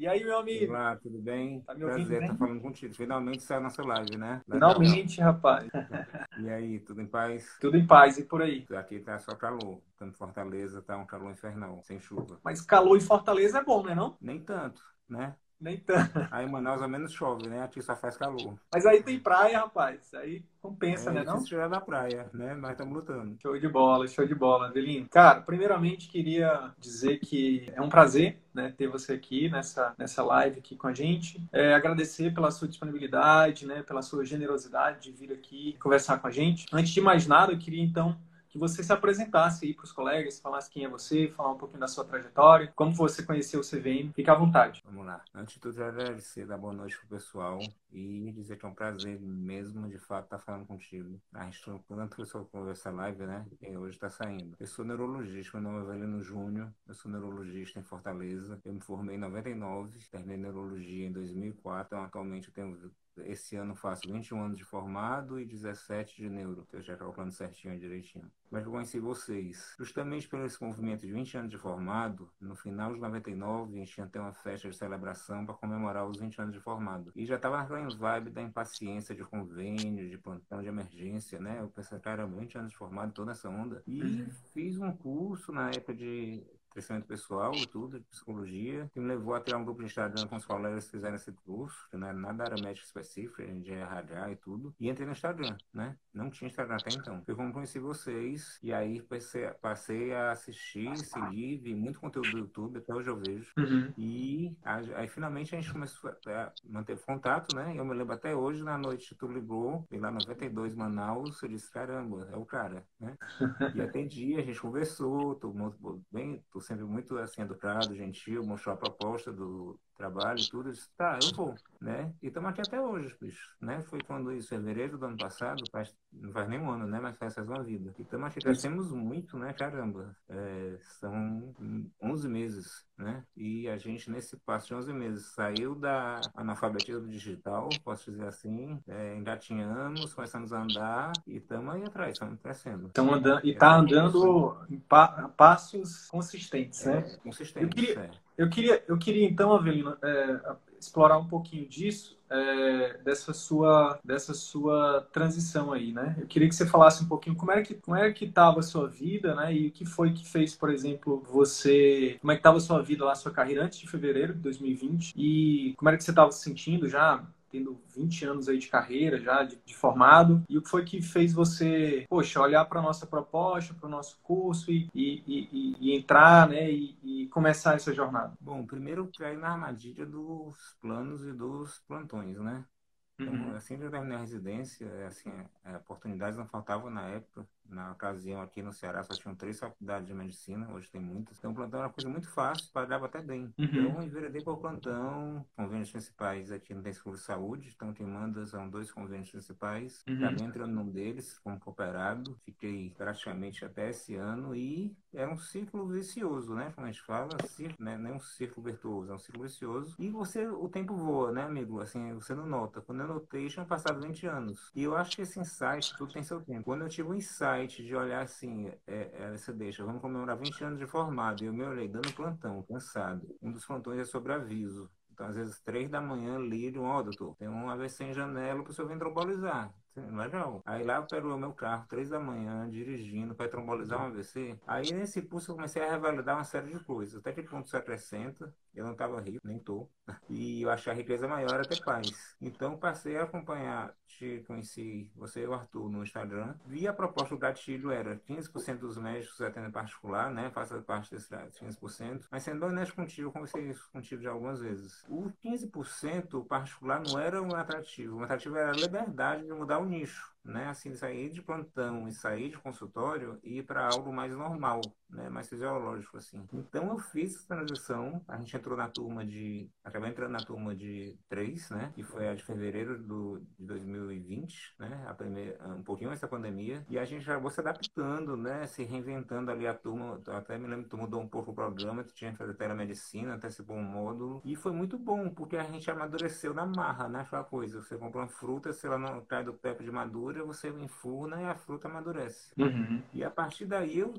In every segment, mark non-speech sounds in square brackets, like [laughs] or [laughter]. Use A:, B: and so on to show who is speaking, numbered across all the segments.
A: E aí, meu amigo?
B: Olá, tudo bem?
A: Tá me ouvindo
B: Prazer
A: bem?
B: estar falando contigo. Finalmente saiu a nossa live, né? Legal.
A: Finalmente, rapaz.
B: E aí, tudo em paz?
A: Tudo em paz e por aí.
B: Aqui tá só calor. Tanto Fortaleza tá um calor infernal, sem chuva.
A: Mas calor em Fortaleza é bom, né não?
B: Nem tanto, né?
A: Nem tanto.
B: Aí em Manaus ao menos chove, né? Aqui só faz calor.
A: Mas aí tem praia, rapaz. Aí compensa, né
B: é,
A: não?
B: Se estiver na praia, né? Nós estamos lutando.
A: Show de bola, show de bola, Avelino. Cara, primeiramente queria dizer que é um prazer né, ter você aqui nessa, nessa live aqui com a gente. É, agradecer pela sua disponibilidade, né, pela sua generosidade de vir aqui conversar com a gente. Antes de mais nada, eu queria então que você se apresentasse aí para os colegas, falasse quem é você, falar um pouquinho da sua trajetória, como você conheceu o CVM. Fique à vontade.
B: Vamos lá. Antes de tudo, agradecer, dar boa noite pro pessoal e dizer que é um prazer mesmo, de fato, estar falando contigo. A gente, tanto que eu sou com essa live, né? E hoje está saindo. Eu sou neurologista, meu nome é Avelino Júnior, eu sou neurologista em Fortaleza. Eu me formei em 99, terminei neurologia em 2004, então atualmente eu tenho esse ano faço 21 anos de formado e 17 de neuro, que eu já calculando certinho e direitinho. Mas eu conheci vocês. Justamente pelo esse movimento de 20 anos de formado, no final de 99, a gente ia ter uma festa de celebração para comemorar os 20 anos de formado. E já estava naquela vibe da impaciência de convênio, de plantão de emergência, né? Eu pensei, cara, 20 anos de formado, toda essa onda. E
A: Uhum.
B: fiz um curso na época de crescimento pessoal e tudo, de psicologia, que me levou a criar um grupo de Instagram com os colegas que fizeram esse curso, que não era nada da área médica específica, a gente é RH e tudo, e entrei no Instagram, né? Não tinha Instagram até então. Foi como conheci vocês, e aí passei, passei a assistir, seguir, vi muito conteúdo do YouTube, até hoje eu vejo.
A: Uhum.
B: E aí, finalmente a gente começou a manter contato, né? Eu me lembro até hoje, na noite, tu ligou, e lá 92, Manaus, eu disse, caramba, é o cara, né? [laughs] E atendi, a gente conversou, tô muito bem, tô sempre muito assim, educado, gentil, mostrou a proposta do trabalho e tudo, disse, tá, eu vou, né? E estamos aqui até hoje, bicho, né? Foi quando isso, fevereiro do ano passado, faz, não faz nem um ano, né? Mas faz uma vida. E estamos aqui, crescemos muito, né? Caramba, é, são 11 meses, né? E a gente, nesse passo de 11 meses, saiu da analfabetismo digital, posso dizer assim, é, engatinhamos, começamos a andar e estamos aí atrás, estamos crescendo.
A: Então, andando, e tá andando em pa- passos consistentes, né?
B: É, consistente,
A: Eu queria-
B: é.
A: Eu queria, eu queria então, Avelino, é, explorar um pouquinho disso, é, dessa sua, dessa sua transição aí, né? Eu queria que você falasse um pouquinho como é que, como é que estava a sua vida, né? E o que foi que fez, por exemplo, você, como é que estava a sua vida lá, a sua carreira antes de fevereiro de 2020 e como era que você estava se sentindo já tendo 20 anos aí de carreira já, de, de formado, e o que foi que fez você, poxa, olhar para a nossa proposta, para o nosso curso e, e, e- e entrar, né, e, começar essa jornada?
B: Bom, primeiro caí na armadilha dos planos e dos plantões, né? Então,
A: Uhum.
B: assim eu terminei a residência, é, assim, é, oportunidades não faltavam na época. Na ocasião, aqui no Ceará, só tinham três faculdades de medicina, hoje tem muitas. Então, o plantão era uma coisa muito fácil, pagava até bem.
A: Uhum.
B: Então, eu enveredei para o plantão, convênios principais aqui não tem seguro de saúde, então quem manda são dois convênios principais.
A: Uhum.
B: Acabei entrando num deles como cooperado, fiquei praticamente até esse ano e é um ciclo vicioso, né? Como a gente fala, ciclo, né? não é um círculo virtuoso, é um ciclo vicioso. E você, o tempo voa, né, amigo? Assim, você não nota. Quando eu notei, tinham passado 20 anos. E eu acho que esse insight, tudo tem seu tempo. Quando eu tive o insight de olhar assim, é, é, você deixa, vamos comemorar 20 anos de formado, e eu me olhei dando plantão, cansado. Um dos plantões é sobre aviso. Então, às vezes, três da manhã, ligam, ó, doutor, tem um AVC em janela, o senhor vem trombolizar. legal. Aí lá pegou o meu carro, três da manhã, dirigindo, para trombolizar um AVC. Aí nesse pulso eu comecei a revalidar uma série de coisas. Até que ponto se acrescenta, eu não estava rico, nem tô. E eu achei a riqueza maior ter paz. Então passei a acompanhar, te conheci você e o Arthur no Instagram. Vi a proposta do gatilho era 15% dos médicos atendem particular, né? Faça parte desse 15%. Mas sendo honesto contigo, eu conversei isso contigo já algumas vezes. O 15% particular não era um atrativo. O atrativo era a liberdade de mudar o nicho né? Assim, sair de plantão e sair de consultório e ir para algo mais normal, né? Mais fisiológico, assim. Então, eu fiz essa transição. A gente entrou na turma de... Acabei entrando na turma de três, né? Que foi a de fevereiro do, de 2020, né? A primeira, um pouquinho antes da pandemia. E a gente acabou se adaptando, né? Se reinventando ali a turma. Até me lembro que mudou um pouco o programa. Tu tinha que fazer telemedicina, antecipou um módulo. E foi muito bom, porque a gente amadureceu na marra, né? Aquela coisa. Você compra uma fruta, se ela não cai do pé de madura, você enfurna e a fruta amadurece.
A: Uhum.
B: E a partir daí eu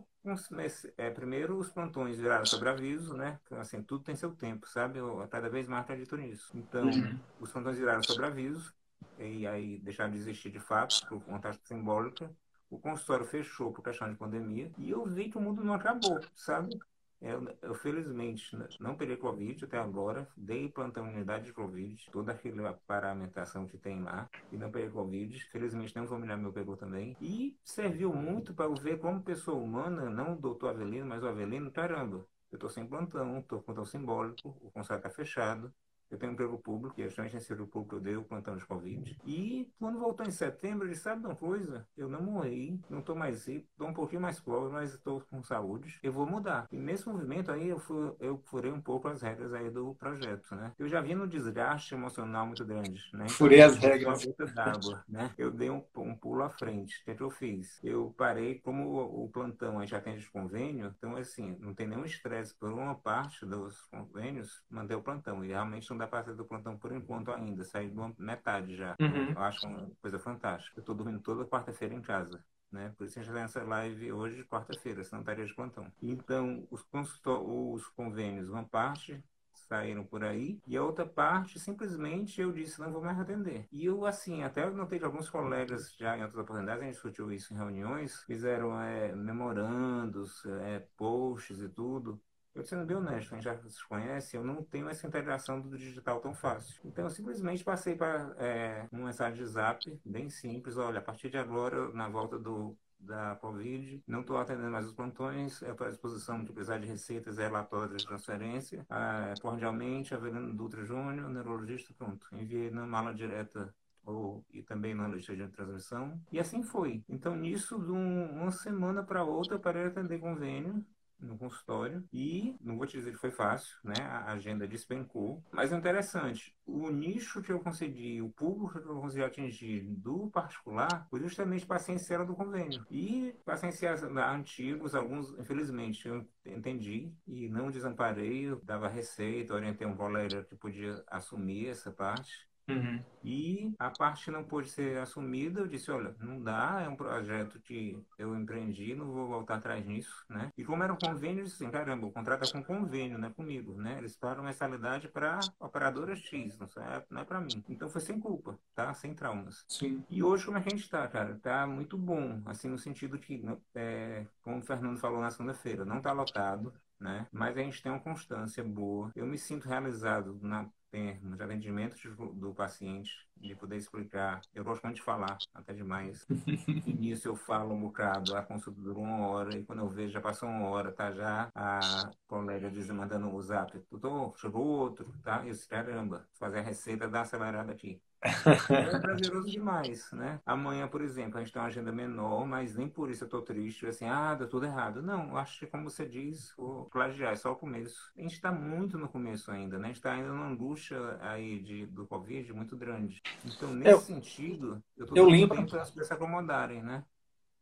B: é, primeiro os plantões viraram sobre aviso, né? Assim, tudo tem seu tempo, sabe? Eu cada vez mais acredito nisso. Então, uhum. os plantões viraram sobre aviso e aí deixaram de existir de fato, por conta simbólica. O consultório fechou por questão de pandemia e eu vi que o mundo não acabou, sabe? Eu, eu, felizmente não peguei Covid até agora, dei plantão unidade de Covid, toda aquela paramentação que tem lá, e não peguei Covid. Felizmente nem um familiar meu pegou também. E serviu muito para eu ver como pessoa humana, não o doutor Avelino, mas o Avelino, caramba, eu estou sem plantão, estou com plantão simbólico, o consultório está fechado, eu tenho um emprego público, que é justamente nesse emprego público eu dei o plantão de Covid. E quando voltou em setembro, ele sabe de uma coisa? Eu não morri, não estou mais rico, estou um pouquinho mais pobre, mas estou com saúde. Eu vou mudar. E nesse movimento aí eu, fui, eu furei um pouco as regras aí do projeto, né? Eu já vi no desgaste emocional muito grande, né? Então,
A: Furei as regras.
B: d'água, né? Eu dei um, um, pulo à frente. O que, é que eu fiz? Eu parei, como o, o plantão a gente atende de convênio, então assim, não tem nenhum estresse por uma parte dos convênios manter o plantão. E realmente não para fazer do plantão por enquanto ainda, saí de metade já. Uhum. Eu acho uma coisa fantástica. Eu estou dormindo toda quarta-feira em casa. Né? Por isso a gente está nessa live hoje, quarta-feira, senão estaria de plantão. Então, os, os convênios, uma parte saíram por aí, e a outra parte, simplesmente, eu disse, não vou mais atender. E eu, assim, até notei que alguns colegas, já em outras oportunidades, a gente discutiu isso em reuniões, fizeram é, memorandos, é, posts e tudo, eu sendo bem honesto, a gente já se conhece, eu não tenho essa integração do digital tão fácil. Então eu simplesmente passei para é, uma mensagem de zap, bem simples, olha, a partir de agora, na volta do da Covid, não estou atendendo mais os plantões, é à disposição de precisar de receitas e relatórios de transferência, ah, cordialmente, Avelino Dutra Júnior, neurologista, pronto. Enviei na mala direta ou, e também na lista de transmissão. E assim foi. Então, nisso, de um, uma semana para outra, de atender convênio no consultório e não vou te dizer que foi fácil, né? A agenda despencou, mas é interessante. O nicho que eu consegui, o público que eu consegui atingir do particular foi justamente pacientes do convênio. E pacientes antigos, alguns, infelizmente, eu entendi e não desamparei, eu dava receita, orientei um colega que podia assumir essa parte.
A: Uhum.
B: E a parte não pôde ser assumida, eu disse, olha, não dá, é um projeto que eu empreendi, não vou voltar atrás nisso, né? E como era um convênio, eu disse assim, caramba, o contrato é com convênio, não é comigo, né? Eles pagam mensalidade para operadora X, não é, não é para mim. Então foi sem culpa, tá? Sem traumas.
A: Sim.
B: E hoje como é que a gente tá, cara? Tá muito bom, assim, no sentido que, é, como o Fernando falou na segunda-feira, não tá lotado, né? Mas a gente tem uma constância boa. Eu me sinto realizado na termos de atendimento do paciente, de poder explicar. Eu gosto muito de falar, até demais. [laughs] Início eu falo um bocado, a consulta dura uma hora, e quando eu vejo já passou uma hora, tá já a colega diz, mandando o zap, doutor, chegou outro, tá? E eu disse, caramba, fazer a receita dá acelerada aqui. É prazeroso demais, né? Amanhã, por exemplo, a gente tem uma agenda menor, mas nem por isso eu tô triste, assim, ah, deu tudo errado. Não, acho que, como você diz, o plagiar é só o começo. A gente está muito no começo ainda, né? A gente está ainda numa angústia aí de, do Covid muito grande. Então, nesse eu, sentido, eu tô
A: eu lembro
B: para as pessoas se acomodarem, né?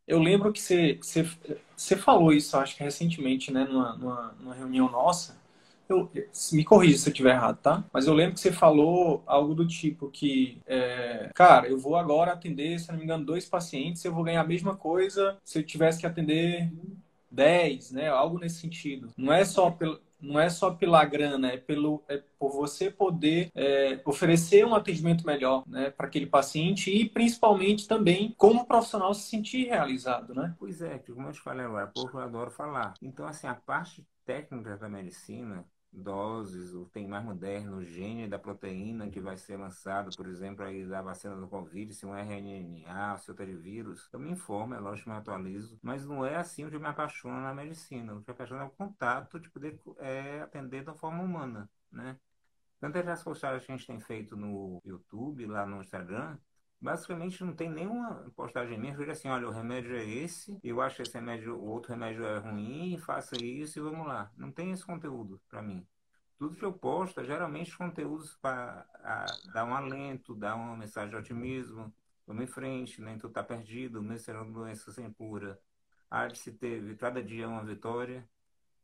A: Eu lembro que você, você, você falou isso, acho que recentemente, né, numa, numa, numa reunião nossa, eu, me corrija se eu estiver errado, tá? Mas eu lembro que você falou algo do tipo que, é, cara, eu vou agora atender, se não me engano, dois pacientes, eu vou ganhar a mesma coisa se eu tivesse que atender 10, né? Algo nesse sentido. Não é só pelo, não é só pela grana, é, pelo, é por você poder é, oferecer um atendimento melhor né, para aquele paciente e principalmente também como profissional se sentir realizado, né?
B: Pois é, como eu te falei agora, pouco eu adoro falar. Então, assim, a parte técnica da medicina, doses, o tem mais moderno, o gene da proteína que vai ser lançado, por exemplo, aí da vacina do Covid, se um RNA, se outro é de vírus, eu me informo, é lógico me atualizo, mas não é assim o que me apaixona na medicina. O que me apaixona é o contato de poder é, atender da forma humana, né? Tantas as postagens que a gente tem feito no YouTube, lá no Instagram, basicamente não tem nenhuma postagem minha que assim, olha, o remédio é esse, eu acho esse remédio, o outro remédio é ruim, faça isso e vamos lá. Não tem esse conteúdo para mim. Tudo que eu posto é geralmente conteúdos para dar um alento, dar uma mensagem de otimismo, vamos em frente, nem tudo está perdido, mesmo sendo doença sem cura. Há de se ter, cada dia é uma vitória.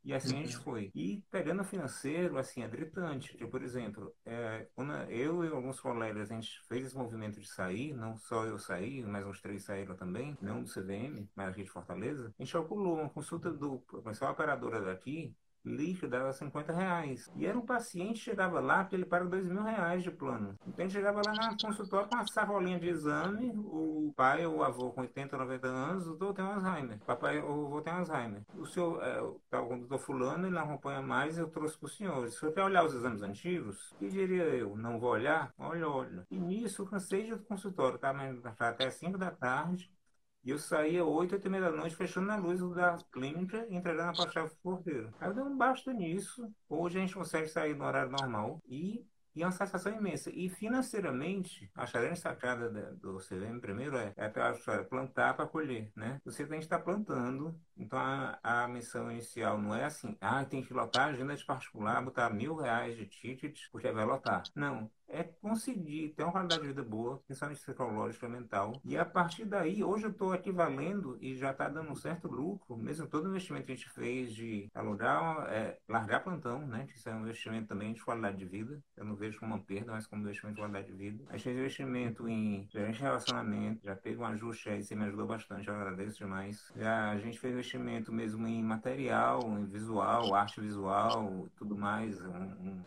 B: E assim a gente uhum. foi. E pegando o financeiro, assim, é gritante. Porque, por exemplo, é, eu e alguns colegas, a gente fez esse movimento de sair, não só eu saí, mas uns três saíram também, não do CVM, mas aqui de Fortaleza, a gente calculou uma consulta dupla. A operadora daqui, lixo dava 50 reais. E era um paciente chegava lá, porque ele paga 2 mil reais de plano. Então ele chegava lá na consultório com uma sacolinha de exame, o pai ou o avô com 80, 90 anos, o doutor tem Alzheimer. Papai ou avô tem Alzheimer. O senhor, é, tá, o doutor fulano, ele não acompanha mais, eu trouxe para o senhor. Se o senhor quer olhar os exames antigos, que diria eu? Não vou olhar? Olha, olha. E nisso eu cansei de consultório, tá? até 5 da tarde. E eu saía 8, 8 e meia da noite, fechando a luz da clínica e entregando a chave pro porteiro. Aí eu dei um basta nisso. Hoje a gente consegue sair no horário normal e e é uma satisfação imensa. E financeiramente, a grande sacada do CVM, primeiro, é, é aquela história, plantar para colher, né? Você tem que estar plantando, então a, a missão inicial não é assim, ah, tem que lotar agenda de particular, botar mil reais de ticket, porque vai lotar. Não, é conseguir ter uma qualidade de vida boa, principalmente psicológica, mental. E a partir daí, hoje eu estou aqui valendo e já está dando um certo lucro, mesmo todo o investimento que a gente fez de alugar, é, largar plantão, né? Que isso é um investimento também de qualidade de vida. Eu não vejo como uma perda, mas como investimento de qualidade de vida. A gente fez investimento em gerente de relacionamento, já teve um ajuste aí, você me ajudou bastante, eu agradeço demais. Já a gente fez investimento mesmo em material, em visual, arte visual, tudo mais, um, um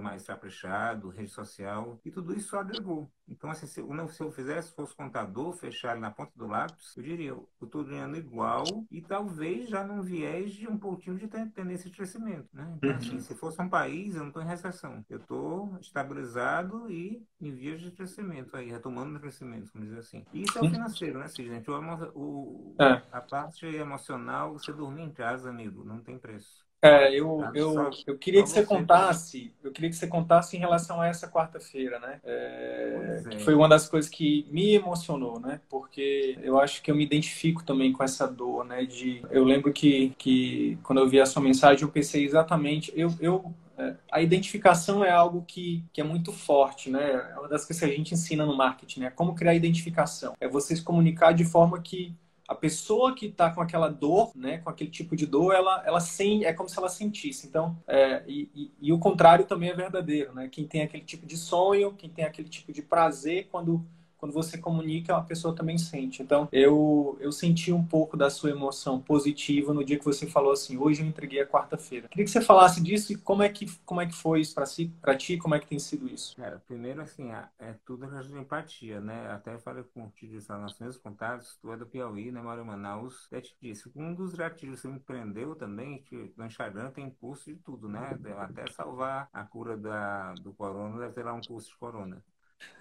B: mais caprichado, rede social e tudo isso agregou. Então, assim, se, eu, se eu fizesse, fosse contador, fechar na ponta do lápis, eu diria, eu estou ganhando igual e talvez já num viés de um pouquinho de tendência de crescimento. Né? Então, assim, uhum. se fosse um país, eu não estou em recessão. Eu estou estabilizado e em vias de crescimento aí, retomando o crescimento, vamos dizer assim. E isso é o financeiro, né, Cis, gente? O, o, é. A parte emocional, você dormir em casa, amigo, não tem preço.
A: É, eu, eu, eu queria que você contasse, eu queria que você contasse em relação a essa quarta-feira, né? É, que foi uma das coisas que me emocionou, né? Porque eu acho que eu me identifico também com essa dor, né? De, eu lembro que, que quando eu vi a sua mensagem, eu pensei exatamente, eu, eu é, a identificação é algo que, que é muito forte, né? É uma das coisas que a gente ensina no marketing, né? Como criar identificação. É você se comunicar de forma que a pessoa que está com aquela dor, né, com aquele tipo de dor, ela, ela sem, é como se ela sentisse. Então, é, e, e, e, o contrário também é verdadeiro, né? Quem tem aquele tipo de sonho, quem tem aquele tipo de prazer quando quando você comunica, a pessoa também sente. Então, eu, eu senti um pouco da sua emoção positiva no dia que você falou assim: hoje eu entreguei a quarta-feira. Queria que você falasse disso e como é que, como é que foi isso para si, para ti, como é que tem sido isso?
B: Cara, primeiro, assim, é tudo questão empatia, né? Até falei com o Tio nos meus contatos, tu é do Piauí, né? Moro em Manaus. Até te disse, um dos gatilhos que me prendeu também, que no Instagram tem curso de tudo, né? Até salvar a cura da, do corona, deve ter lá um curso de corona.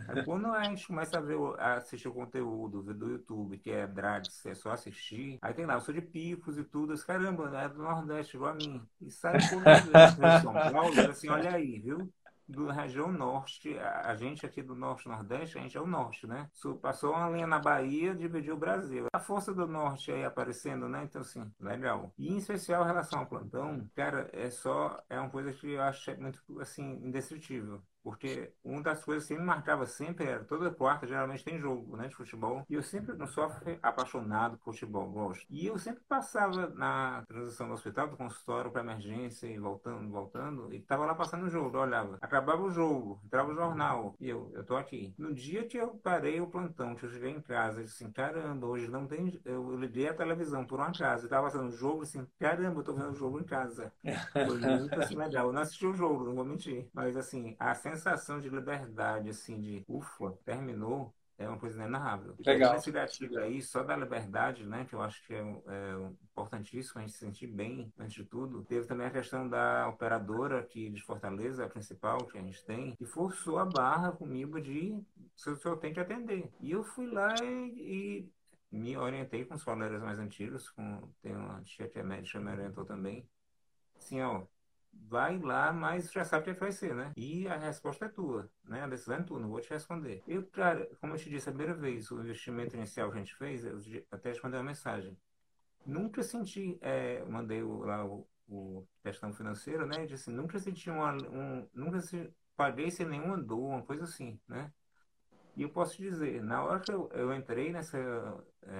B: Aí, quando a gente começa a, ver, a assistir o conteúdo do YouTube, que é Drags, é só assistir, aí tem lá, eu sou de Picos e tudo, caramba, é do Nordeste, igual a mim. E sai comigo de São Paulo, assim, olha aí, viu? do região norte, a gente aqui do norte nordeste, a gente é o norte, né? Passou uma linha na Bahia, dividiu o Brasil. A força do norte aí aparecendo, né? Então, assim, legal. E em especial em relação ao plantão, cara, é só, é uma coisa que eu acho muito, assim, indestrutível Porque uma das coisas que me marcava sempre era toda quarta geralmente tem jogo né, de futebol. E eu sempre não sou apaixonado por futebol, gosto. E eu sempre passava na transição do hospital, do consultório para emergência e voltando, voltando, e tava lá passando o jogo, eu olhava. Acabava o jogo, entrava o jornal, e eu, eu tô aqui. No dia que eu parei o plantão, que eu cheguei em casa, eu disse assim, caramba, hoje não tem. Eu liguei a televisão por uma casa, e tava passando o jogo, assim, caramba, eu tô vendo o jogo em casa. [laughs] Foi muito assim, legal. Eu não assisti o jogo, não vou mentir. Mas assim, a sensação de liberdade, assim, de ufa, terminou, é uma coisa inenarrável.
A: Legal.
B: Esse gatilho aí, só da liberdade, né, que eu acho que é, é, importantíssimo a gente se sentir bem, antes de tudo. Teve também a questão da operadora aqui de Fortaleza, a principal que a gente tem, que forçou a barra comigo de o senhor tem que atender. E eu fui lá e, e me orientei com os colegas mais antigos, com, tem uma tia que é médica, me orientou também. Assim, ó, vai lá, mas já sabe o que vai ser, né? E a resposta é tua, né? A decisão é tua, não vou te responder. Eu, cara, como eu te disse a primeira vez, o investimento inicial que a gente fez, eu até te mandei uma mensagem. Nunca senti, é, mandei lá o, o questão financeira, né? Disse, nunca senti uma, um, nunca se, paguei sem nenhuma dor, uma coisa assim, né? E eu posso te dizer, na hora que eu, eu entrei nessa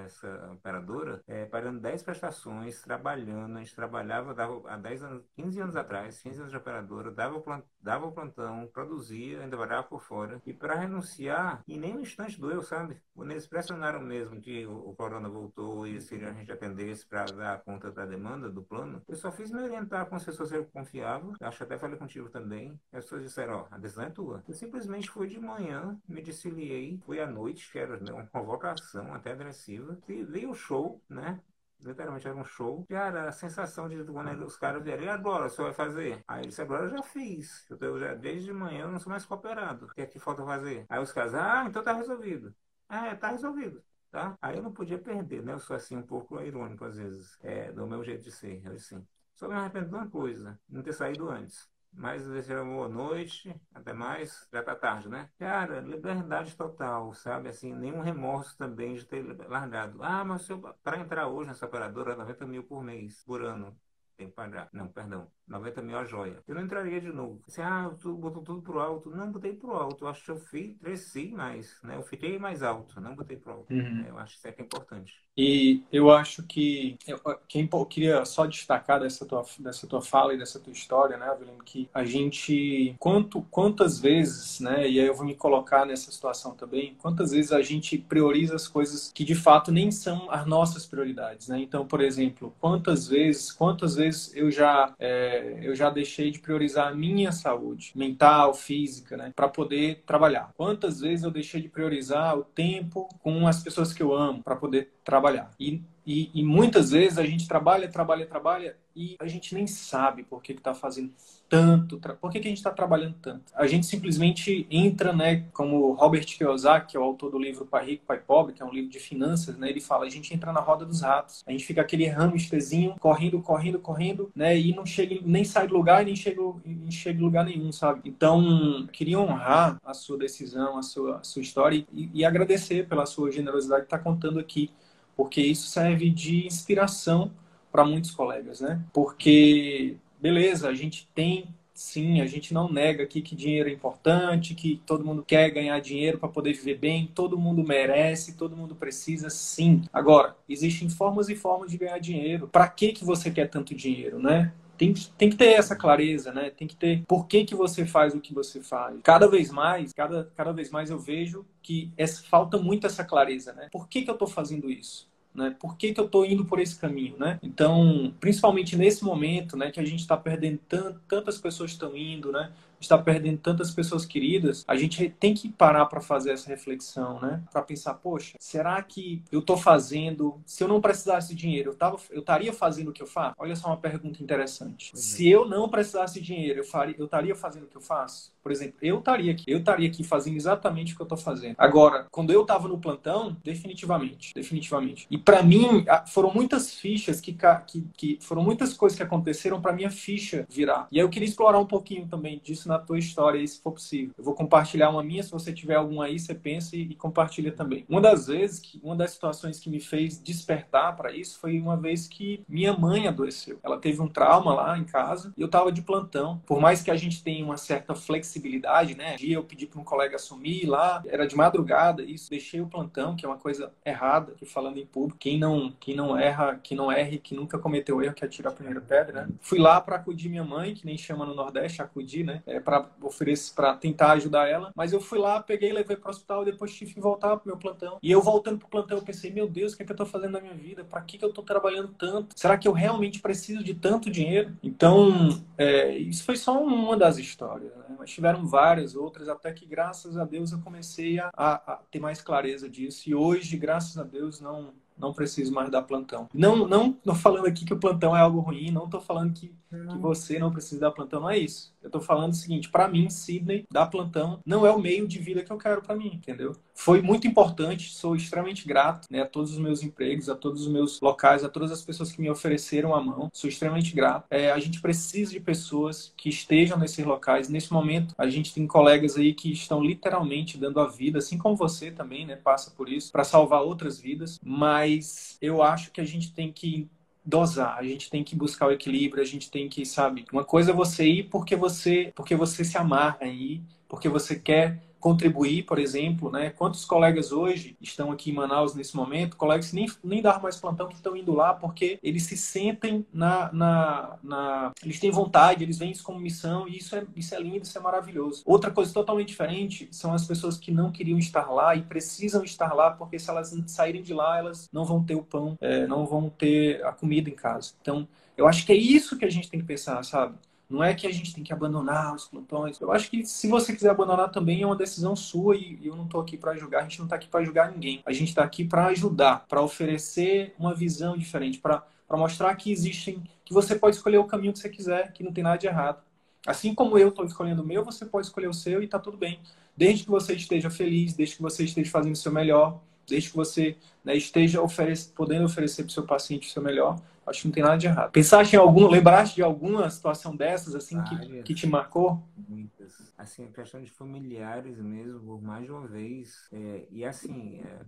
B: essa operadora, é, pagando 10 prestações, trabalhando, a gente trabalhava dava, há 10 anos, 15 anos atrás, 15 anos de operadora, dava o, plantão, dava o plantão, produzia, ainda trabalhava por fora. E para renunciar, em nenhum instante doeu, sabe? Quando eles pressionaram mesmo que o, o corona voltou e se a gente atendesse para dar conta da demanda do plano, eu só fiz me orientar com as pessoas que eu confiava, acho que até falei contigo também, as pessoas disseram, ó, a decisão é tua. Eu simplesmente fui de manhã, me desfiliei, fui à noite, que era né, uma convocação até agressiva, agressiva. E veio o show, né? Literalmente era um show. Cara, a sensação de quando os caras vieram, e agora, o senhor vai fazer? Aí ele disse, agora eu já fiz. Eu, já, desde de manhã eu não sou mais cooperado. O que é que falta fazer? Aí os caras, ah, então tá resolvido. É, tá resolvido. Tá? Aí eu não podia perder, né? Eu sou assim um pouco irônico às vezes, é, do meu jeito de ser. Eu, assim, só me arrependo de uma coisa, não ter saído antes. Mas desejar boa noite, até mais, já tá tarde, né? Cara, liberdade total, sabe? Assim, nenhum remorso também de ter largado. Ah, mas para entrar hoje nessa operadora, 90 mil por mês, por ano tem que pagar. Não, perdão. 90 mil a joia. Eu não entraria de novo. Você, ah, tu botou tudo pro alto. Não botei pro alto. Eu acho que eu fui, cresci mais, né? Eu fiquei mais alto, não botei pro alto. Uhum. Eu acho que isso é, que é importante.
A: E eu acho que eu, quem eu queria só destacar dessa tua, dessa tua fala e dessa tua história, né, Avelino, que a gente quanto quantas vezes, né, e aí eu vou me colocar nessa situação também, quantas vezes a gente prioriza as coisas que de fato nem são as nossas prioridades, né? Então, por exemplo, quantas vezes, quantas vezes eu já é, eu já deixei de priorizar a minha saúde mental, física, né, para poder trabalhar? Quantas vezes eu deixei de priorizar o tempo com as pessoas que eu amo para poder trabalhar. E, e, e, muitas vezes a gente trabalha, trabalha, trabalha e a gente nem sabe por que está fazendo tanto, por que, que a gente está trabalhando tanto. A gente simplesmente entra, né, como Robert Kiyosaki, que é o autor do livro Pai Rico, Pai Pobre, que é um livro de finanças, né, ele fala, a gente entra na roda dos ratos. A gente fica aquele hamsterzinho, correndo, correndo, correndo, né, e não chega, nem sai do lugar e nem chega, nem chega em lugar nenhum, sabe? Então, queria honrar a sua decisão, a sua, a sua história e, e agradecer pela sua generosidade de estar tá contando aqui porque isso serve de inspiração para muitos colegas, né? Porque, beleza, a gente tem sim, a gente não nega aqui que dinheiro é importante, que todo mundo quer ganhar dinheiro para poder viver bem, todo mundo merece, todo mundo precisa, sim. Agora, existem formas e formas de ganhar dinheiro. Para que que você quer tanto dinheiro, né? Tem, tem que ter essa clareza, né? Tem que ter por que, que você faz o que você faz. Cada vez mais, cada, cada vez mais eu vejo que essa, falta muito essa clareza, né? Por que, que eu estou fazendo isso? Né? Por que, que eu estou indo por esse caminho, né? Então, principalmente nesse momento, né, que a gente está perdendo tantas pessoas estão indo, né? está perdendo tantas pessoas queridas, a gente tem que parar para fazer essa reflexão, né? Para pensar, poxa, será que eu estou fazendo? Se eu não precisasse de dinheiro, eu tava, eu estaria fazendo o que eu faço? Olha só uma pergunta interessante. Se eu não precisasse de dinheiro, eu faria, eu estaria fazendo o que eu faço? Por exemplo, eu estaria aqui, eu estaria aqui fazendo exatamente o que eu estou fazendo. Agora, quando eu estava no plantão, definitivamente, definitivamente. E para mim, foram muitas fichas que, que, que foram muitas coisas que aconteceram para minha ficha virar. E aí eu queria explorar um pouquinho também disso na tua história se for possível. Eu vou compartilhar uma minha, se você tiver alguma aí, você pensa e, e compartilha também. Uma das vezes, que, uma das situações que me fez despertar para isso foi uma vez que minha mãe adoeceu. Ela teve um trauma lá em casa e eu tava de plantão. Por mais que a gente tenha uma certa flexibilidade, né? Um dia eu pedi para um colega assumir lá, era de madrugada, isso, deixei o plantão, que é uma coisa errada, que falando em público, quem não, quem não erra, que não erre, que nunca cometeu erro, que atira a primeira pedra, né? Fui lá para acudir minha mãe, que nem chama no Nordeste, acudir, né? É, para oferecer, para tentar ajudar ela. Mas eu fui lá, peguei, levei para o hospital, depois tive que voltar pro meu plantão. E eu voltando pro plantão, eu pensei, meu Deus, o que é que eu tô fazendo na minha vida? Para que que eu tô trabalhando tanto? Será que eu realmente preciso de tanto dinheiro? Então, é, isso foi só uma das histórias, né? Mas tiveram várias outras, até que graças a Deus eu comecei a, a, a ter mais clareza disso. E hoje, graças a Deus, não não preciso mais dar plantão. Não, não tô falando aqui que o plantão é algo ruim, não tô falando que, que você não precisa dar plantão, não é isso. Eu tô falando o seguinte, para mim, Sidney, dar plantão não é o meio de vida que eu quero para mim, entendeu? Foi muito importante, sou extremamente grato, né, a todos os meus empregos, a todos os meus locais, a todas as pessoas que me ofereceram a mão, sou extremamente grato. É, a gente precisa de pessoas que estejam nesses locais. Nesse momento, a gente tem colegas aí que estão literalmente dando a vida, assim como você também, né, passa por isso, para salvar outras vidas, mas mas eu acho que a gente tem que dosar, a gente tem que buscar o equilíbrio, a gente tem que, sabe, uma coisa é você ir porque você, porque você se amarra aí, porque você quer contribuir, por exemplo, né? Quantos colegas hoje estão aqui em Manaus nesse momento, colegas que nem, nem dar mais plantão que estão indo lá porque eles se sentem na, na, na, Eles têm vontade, eles veem isso como missão e isso é, isso é lindo, isso é maravilhoso. Outra coisa totalmente diferente são as pessoas que não queriam estar lá e precisam estar lá porque se elas saírem de lá, elas não vão ter o pão, é, não vão ter a comida em casa. Então, eu acho que é isso que a gente tem que pensar, sabe? Não é que a gente tem que abandonar os plantões. Eu acho que se você quiser abandonar também é uma decisão sua e eu não estou aqui para julgar. A gente não está aqui para julgar ninguém. A gente está aqui para ajudar, para oferecer uma visão diferente, para mostrar que existem, que você pode escolher o caminho que você quiser, que não tem nada de errado. Assim como eu estou escolhendo o meu, você pode escolher o seu e está tudo bem. Desde que você esteja feliz, desde que você esteja fazendo o seu melhor, desde que você né, esteja oferece, podendo oferecer para o seu paciente o seu melhor, acho que não tem nada de errado. Pensaste em algum, lembraste de alguma situação dessas, assim, que, que te marcou?
B: Muitas. Assim, questão de familiares mesmo, por mais de uma vez. É, e assim, é,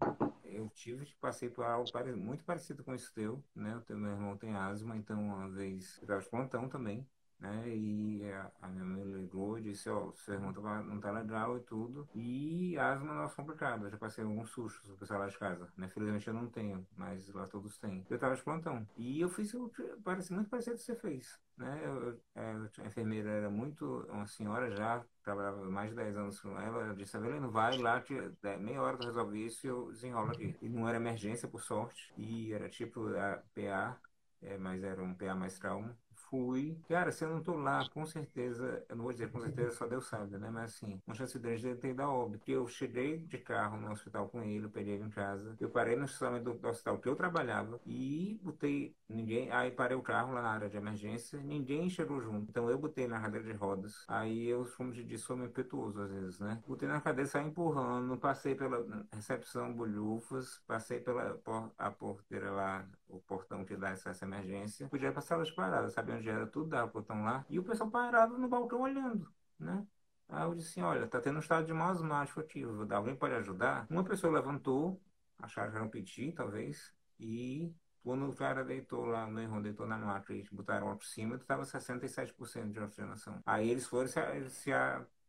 B: eu tive, passei por algo muito parecido com isso teu, né? O teu meu irmão tem asma, então uma vez eu de plantão também né? E a, a minha mãe ligou e disse, ó, oh, seu irmão tá, não tá legal e tudo. E asma não é complicado. Eu já passei alguns sustos com o pessoal lá de casa. Né? Felizmente eu não tenho, mas lá todos têm. Eu tava de plantão. E eu fiz o parece muito parecido com o que você fez. Né? Eu, é, a enfermeira era muito, uma senhora já, trabalhava mais de 10 anos com ela, ela disse, Avelino, vai lá, te, meia hora tu resolve isso e eu desenrolo aqui. E não era emergência, por sorte, e era tipo a PA, é, mas era um PA mais trauma fui. Cara, se eu não tô lá, com certeza, eu não vou dizer com certeza, só Deus sabe, né? Mas assim, uma chance grande dele ter ido a óbito. Eu cheguei de carro no hospital com ele, eu peguei ele em casa, eu parei no estacionamento do hospital que eu trabalhava e botei ninguém. Aí parei o carro lá na área de emergência, ninguém chegou junto. Então eu botei na cadeira de rodas. Aí eu, como te disse, sou impetuoso às vezes, né? Botei na cadeira, saí empurrando, passei pela recepção bolhufas, passei pela por, a porteira lá, o portão que dá essa emergência. Podia passar as paradas, sabia onde era tudo, dava o botão lá, e o pessoal parado no balcão olhando, né? Aí eu disse assim, olha, tá tendo um estado de mau asmático ativo, alguém pode ajudar? Uma pessoa levantou, acharam que era um piti, talvez, e quando o cara deitou lá no erro, deitou na máquina e botaram o oxímetro, estava 67% de oxigenação. Aí eles foram se, se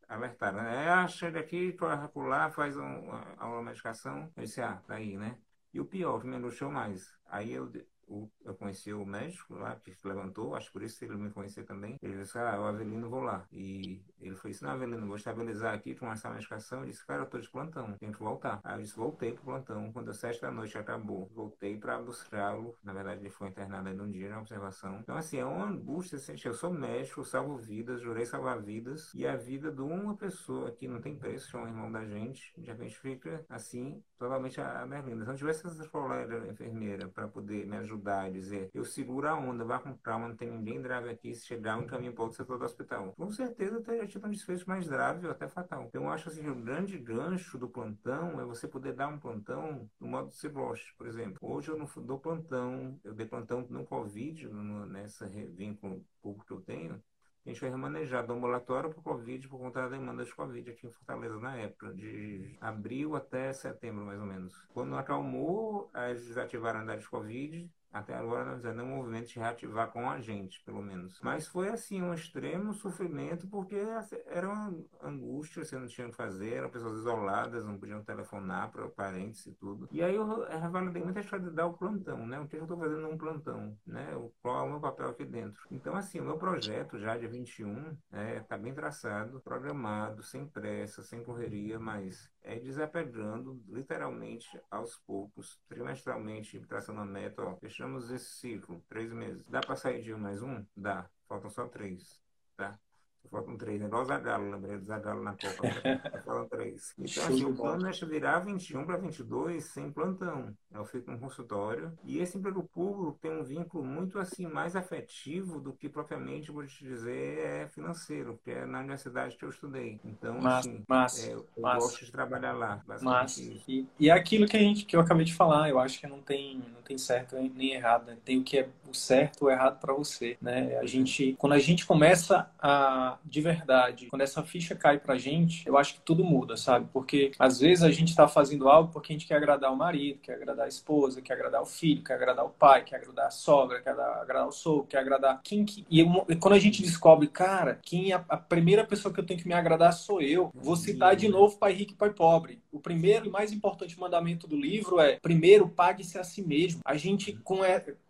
B: alertaram, né? É, acha daqui, corre por lá, faz um, uma, uma medicação. Eu disse, ah, tá aí, né? E o pior, me angustiou mais. Aí eu eu conheci o médico lá que levantou, acho por isso que ele me conhecia também. Ele disse: Ah, o Avelino, vou lá. E ele foi assim: Não, Avelino, vou estabilizar aqui, tomar essa medicação. Eu disse: Cara, eu tô de plantão, tenho que voltar. Aí eu disse: Voltei pro plantão. Quando as sete da noite acabou, voltei para buscá-lo. Na verdade, ele foi internado aí num dia na observação. Então, assim, é uma angústia. Assim, eu sou médico, salvo vidas, jurei salvar vidas. E a vida de uma pessoa que não tem preço, é um irmão da gente, de repente fica assim, totalmente a merda. Se não tivesse essa colega enfermeira para poder me ajudar e dizer, eu seguro a onda, vá com calma, não tem ninguém grave aqui, se chegar um caminho para outro setor do hospital. Com certeza teria tido um desfecho mais grave ou até fatal. Então, eu acho assim, o grande gancho do plantão é você poder dar um plantão no modo de ciboste, por exemplo. Hoje eu não dou plantão, eu dei plantão no Covid, no, nessa vínculo público que eu tenho, a gente foi remanejado do ambulatório para o Covid por conta da demanda de Covid aqui em Fortaleza na época, de abril até setembro, mais ou menos. Quando acalmou, eles desativaram a andar de Covid, até agora nós ainda um movimento de reativar com a gente, pelo menos. Mas foi assim, um extremo sofrimento, porque era uma angústia, você não tinha o que fazer, eram pessoas isoladas, não podiam telefonar para parentes e tudo. E aí eu revalidei muito a história de dar o plantão, né? O que eu estou fazendo num plantão, né? Qual é o meu papel aqui dentro? Então, assim, o meu projeto já de 21 está é, bem traçado, programado, sem pressa, sem correria, mas é desapegando literalmente aos poucos, trimestralmente, traçando a meta, ó, fechamos esse ciclo, três meses. Dá para sair de um mais um? Dá. Faltam só três, tá? Faltam três, né? Igual o Zagalo, lembrei do Zagalo na Copa. Né? Faltam três. [laughs] Então, assim, o plano é virar 21 para 22 sem plantão. Eu fico no consultório. E esse emprego público tem um vínculo muito, assim, mais afetivo do que propriamente, vou te dizer, é financeiro, que é na universidade que eu estudei. Então, mas, assim, mas, é, eu mas, gosto de trabalhar lá.
A: Mas, e, e é aquilo que, a gente, que eu acabei de falar, eu acho que não tem, não tem certo nem errado. Né? Tem o que é o certo ou errado para você, né? A gente, quando a gente começa a de verdade, quando essa ficha cai pra gente, eu acho que tudo muda, sabe? Porque às vezes a gente tá fazendo algo porque a gente quer agradar o marido, quer agradar a esposa, quer agradar o filho, quer agradar o pai, quer agradar a sogra, quer agradar o sogro, quer agradar quem que. E quando a gente descobre, cara, quem é a primeira pessoa que eu tenho que me agradar sou eu, vou citar de novo pai rico e pai pobre. O primeiro e mais importante mandamento do livro é: primeiro pague-se a si mesmo. A gente, com,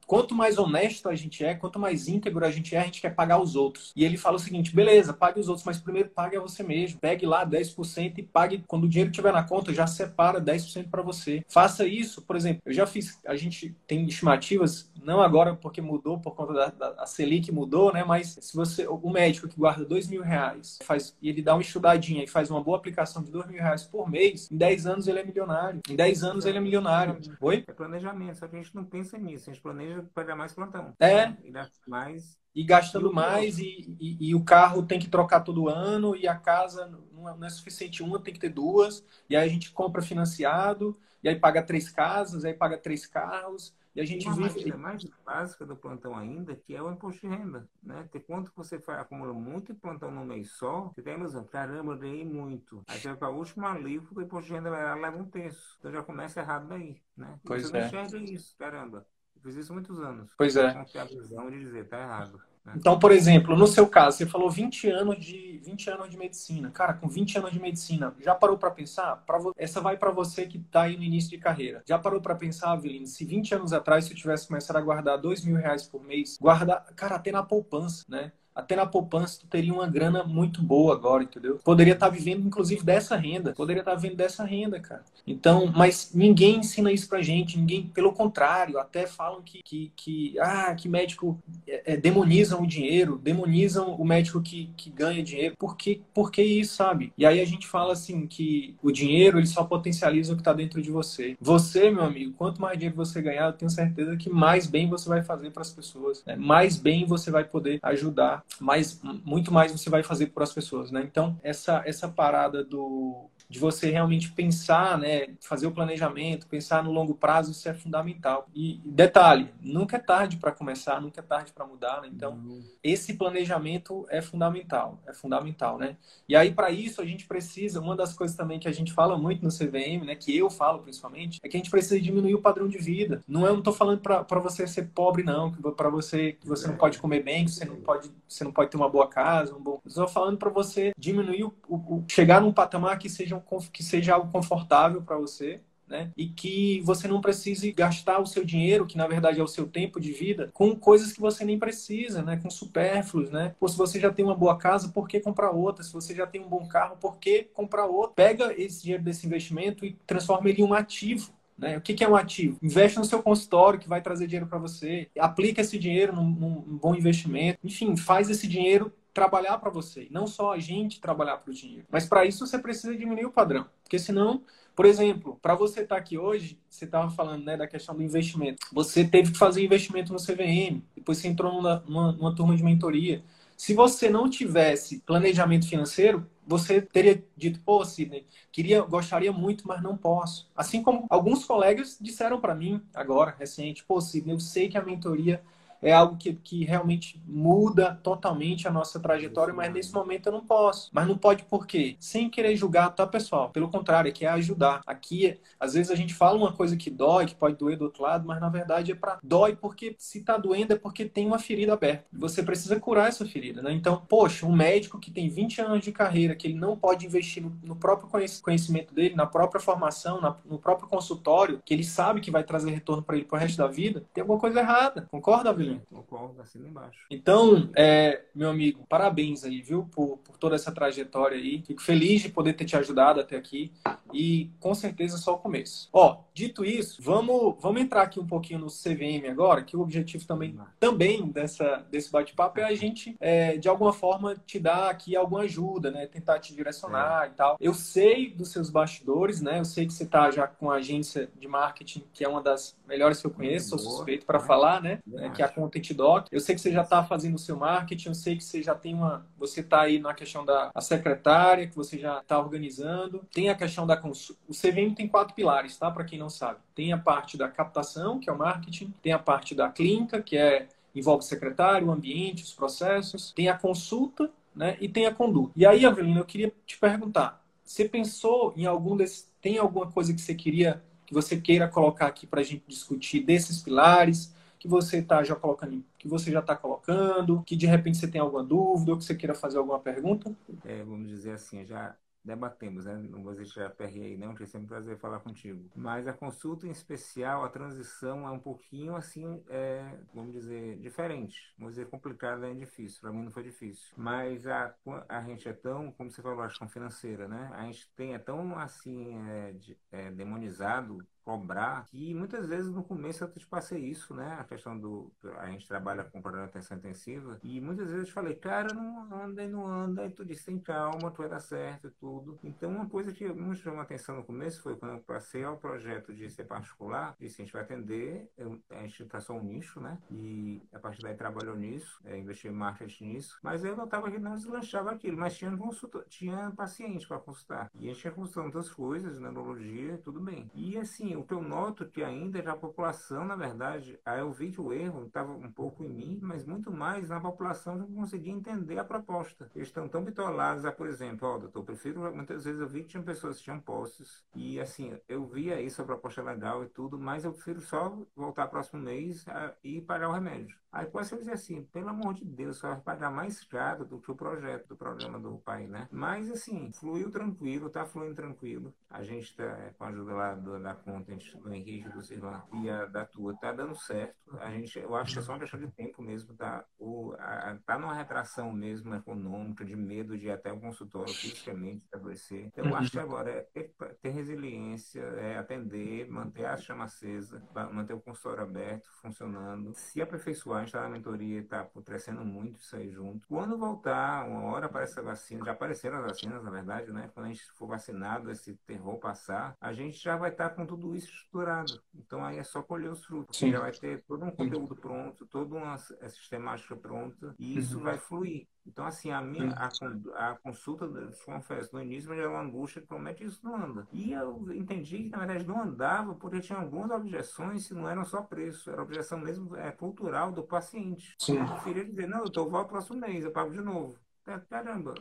A: quanto mais honesto a gente é, quanto mais íntegro a gente é, a gente quer pagar os outros. E ele fala o seguinte: beleza, pague os outros, mas primeiro pague a você mesmo. Pegue lá 10% e pague. Quando o dinheiro estiver na conta, já separa 10% para você. Faça isso, por exemplo, eu já fiz. A gente tem estimativas, não agora porque mudou, por conta da, da a Selic mudou, né? Mas se você, o médico que guarda dois mil reais faz, e ele dá uma estudadinha e faz uma boa aplicação de dois mil reais por mês, em 10 anos ele é milionário. Em 10 anos ele é milionário. Oi?
B: É planejamento, só que a gente não pensa nisso. A gente planeja pagar mais plantão.
A: É.
B: E mais.
A: E gastando e mais, e, e, e, o carro tem que trocar todo ano, e a casa não é, não é suficiente uma, tem que ter duas, e aí a gente compra financiado, e aí paga três casas, aí paga três carros, e a gente
B: uma
A: vive.
B: mais básica do plantão ainda, que é o imposto de renda. Né? Ter quanto você faz, acumula muito em plantão no mês só, você tem a ilusão, caramba, eu ganhei muito. Aí você vai para a última alíquota, o imposto de renda leva um terço. Então já começa errado daí. Né?
A: Pois
B: você
A: é.
B: não enxerga isso, caramba. Eu fiz isso muitos anos.
A: Pois é.
B: A visão de dizer, tá errado.
A: Né? Então, por exemplo, no seu caso, você falou 20 anos de 20 anos de medicina. Cara, com 20 anos de medicina, já parou para pensar? Pra vo... Essa vai para você que está aí no início de carreira. Já parou para pensar, Avelino, se 20 anos atrás, se eu tivesse começado a guardar 2 mil reais por mês, guardar, cara, até na poupança, né? Até na poupança tu teria uma grana muito boa agora, entendeu? Poderia estar tá vivendo, inclusive, dessa renda. Poderia estar tá vivendo dessa renda, cara. Então, mas ninguém ensina isso pra gente. Ninguém, pelo contrário, até falam que, que, que ah, que médico é, é, demonizam o dinheiro, demonizam o médico que, que ganha dinheiro. Por que, por que isso, sabe? E aí a gente fala assim que o dinheiro ele só potencializa o que está dentro de você. Você, meu amigo, quanto mais dinheiro você ganhar, eu tenho certeza que mais bem você vai fazer para as pessoas. Né? Mais bem você vai poder ajudar mais, muito mais você vai fazer para as pessoas, né? Então, essa, essa parada do, de você realmente pensar, né, fazer o planejamento, pensar no longo prazo, isso é fundamental. E detalhe, nunca é tarde para começar, nunca é tarde para mudar, né? Então, uhum. esse planejamento é fundamental, é fundamental, né? E aí para isso a gente precisa, uma das coisas também que a gente fala muito no CVM, né, que eu falo principalmente, é que a gente precisa diminuir o padrão de vida. Não é, não tô falando para você ser pobre não, para você que você não pode comer bem, que você não pode, você não pode ter uma boa casa, um bom. Estou falando para você diminuir o, o, chegar num patamar que seja que seja algo confortável para você, né? E que você não precise gastar o seu dinheiro, que na verdade é o seu tempo de vida, com coisas que você nem precisa, né? Com supérfluos, né? Ou se você já tem uma boa casa, por que comprar outra? Se você já tem um bom carro, por que comprar outro? Pega esse dinheiro desse investimento e transforma ele em um ativo. Né? O que, é um ativo? Investe no seu consultório que vai trazer dinheiro para você. Aplica esse dinheiro num, num bom investimento. Enfim, faz esse dinheiro trabalhar para você. Não só a gente trabalhar para o dinheiro. Mas para isso você precisa diminuir o padrão. Porque senão, por exemplo, para você estar tá aqui hoje, você estava falando né, da questão do investimento. Você teve que fazer investimento no CVM, depois você entrou numa, numa, numa turma de mentoria. Se você não tivesse planejamento financeiro, você teria dito, pô, Sidney, queria, gostaria muito, mas não posso. Assim como alguns colegas disseram para mim agora, recente, pô, Sidney, eu sei que a mentoria é algo que, que realmente muda totalmente a nossa trajetória, mas nesse momento eu não posso. Mas não pode por quê? Sem querer julgar, tá, pessoal? Pelo contrário, aqui é ajudar. Aqui, às vezes a gente fala uma coisa que dói, que pode doer do outro lado, mas na verdade é para dói porque se tá doendo é porque tem uma ferida aberta. Você precisa curar essa ferida, né? Então, poxa, um médico que tem 20 anos de carreira, que ele não pode investir no, no próprio conhecimento dele, na própria formação, na, no próprio consultório, que ele sabe que vai trazer retorno para ele pro resto da vida, tem alguma coisa errada. Concorda, Avelino?
B: Concordo, assim embaixo.
A: Então, é, meu amigo, parabéns aí, viu, por, por toda essa trajetória aí. Fico feliz de poder ter te ajudado até aqui e com certeza só o começo. Ó, dito isso, vamos, vamos entrar aqui um pouquinho no CVM agora, que o objetivo também, também dessa, desse bate-papo é a gente, é, de alguma forma, te dar aqui alguma ajuda, né? Tentar te direcionar é. e tal. Eu sei dos seus bastidores, né? Eu sei que você tá já com a agência de marketing, que é uma das melhores que eu conheço, sou suspeito para falar, né? É, que é a Content Doc. Eu sei que você já está fazendo o seu marketing, eu sei que você já tem uma. Você está aí na questão da secretária, que você já está organizando. Tem a questão da. O CVM tem quatro pilares, tá? Para quem não sabe. Tem a parte da captação, que é o marketing, tem a parte da clínica, que é envolve o secretário, o ambiente, os processos, tem a consulta, né? E tem a conduta. E aí, Avelina, eu queria te perguntar: você pensou em algum desses. Tem alguma coisa que você queria que você queira colocar aqui para a gente discutir desses pilares? Que você está já colocando, que você já está colocando, que de repente você tem alguma dúvida ou que você queira fazer alguma pergunta?
B: É, vamos dizer assim, já debatemos, né? Não vou deixar perrear não, que é sempre um prazer falar contigo. Mas a consulta em especial, a transição é um pouquinho assim, é, vamos dizer, diferente. Vamos dizer, complicada e difícil. Para mim não foi difícil. Mas a, a gente é tão, como você falou, a questão financeira, né? A gente tem, é tão assim, é, de, é, demonizado cobrar, que muitas vezes no começo eu te passei isso, né? A questão do. A gente trabalha com programa de atenção intensiva, e muitas vezes eu falei, cara, não anda e não anda, e tu disse, tem calma, tu vai dar certo e tudo. Então, uma coisa que me chamou atenção no começo foi quando eu passei ao projeto de ser particular, disse, a gente vai atender, eu, a gente traçou um nicho, né? E a partir daí trabalhou nisso, é, investiu em marketing nisso, mas eu notava que não deslanchava aquilo, mas tinha, consultor, tinha paciente para consultar. E a gente tinha consultado outras coisas, neurologia, tudo bem. E assim, o que eu noto que ainda já a população, na verdade, aí eu vi que o erro estava um pouco em mim, mas muito mais na população que não conseguia entender a proposta. Eles estão tão bitolados a, por exemplo, ó, doutor, eu prefiro, muitas vezes eu vi que tinha pessoas que tinham postos, e assim, eu via isso, a proposta legal e tudo, mas eu prefiro só voltar próximo mês a, e pagar o remédio. Aí quase eu dizer assim, pelo amor de Deus, só vai pagar mais caro do que o projeto do programa do pai, né? Mas assim, fluiu tranquilo, tá fluindo tranquilo. A gente tá com a ajuda lá do, da Content, do Henrique, do Silvan e a da tua, tá dando certo. A gente, eu acho que é só uma questão de tempo mesmo, tá? O, a, tá numa retração mesmo econômica, de medo de ir até o consultório fisicamente adoecer. Então, eu acho que agora é ter, ter resiliência, é atender, manter a chama acesa, manter o consultório aberto, funcionando, se aperfeiçoar gente está na mentoria está crescendo muito isso aí junto. Quando voltar, uma hora aparece a vacina, já apareceram as vacinas, na verdade, né? Quando a gente for vacinado, esse terror passar, a gente já vai estar tá com tudo isso estruturado. Então aí é só colher os frutos. Sim. Já vai ter todo um conteúdo pronto, toda uma sistemática pronta, e isso uhum. vai fluir. Então, assim, a minha a, a consulta, confesso, no início me deu uma angústia que promete isso não anda. E eu entendi que, na verdade, não andava porque tinha algumas objeções que não eram só preço, era objeção mesmo é, cultural do paciente. Sim. Eu preferia dizer, não, eu estou volto próximo mês, eu pago de novo. É, caramba,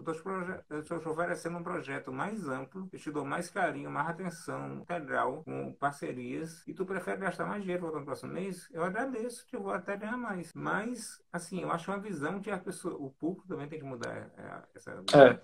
B: eu estou te oferecendo um projeto mais amplo, eu te dou mais carinho, mais atenção integral, com parcerias, e tu prefere gastar mais dinheiro voltando no próximo mês, eu agradeço eu vou até ganhar mais. Mas, assim, eu acho uma visão que a pessoa, o público também tem que mudar é, essa visão.
A: É.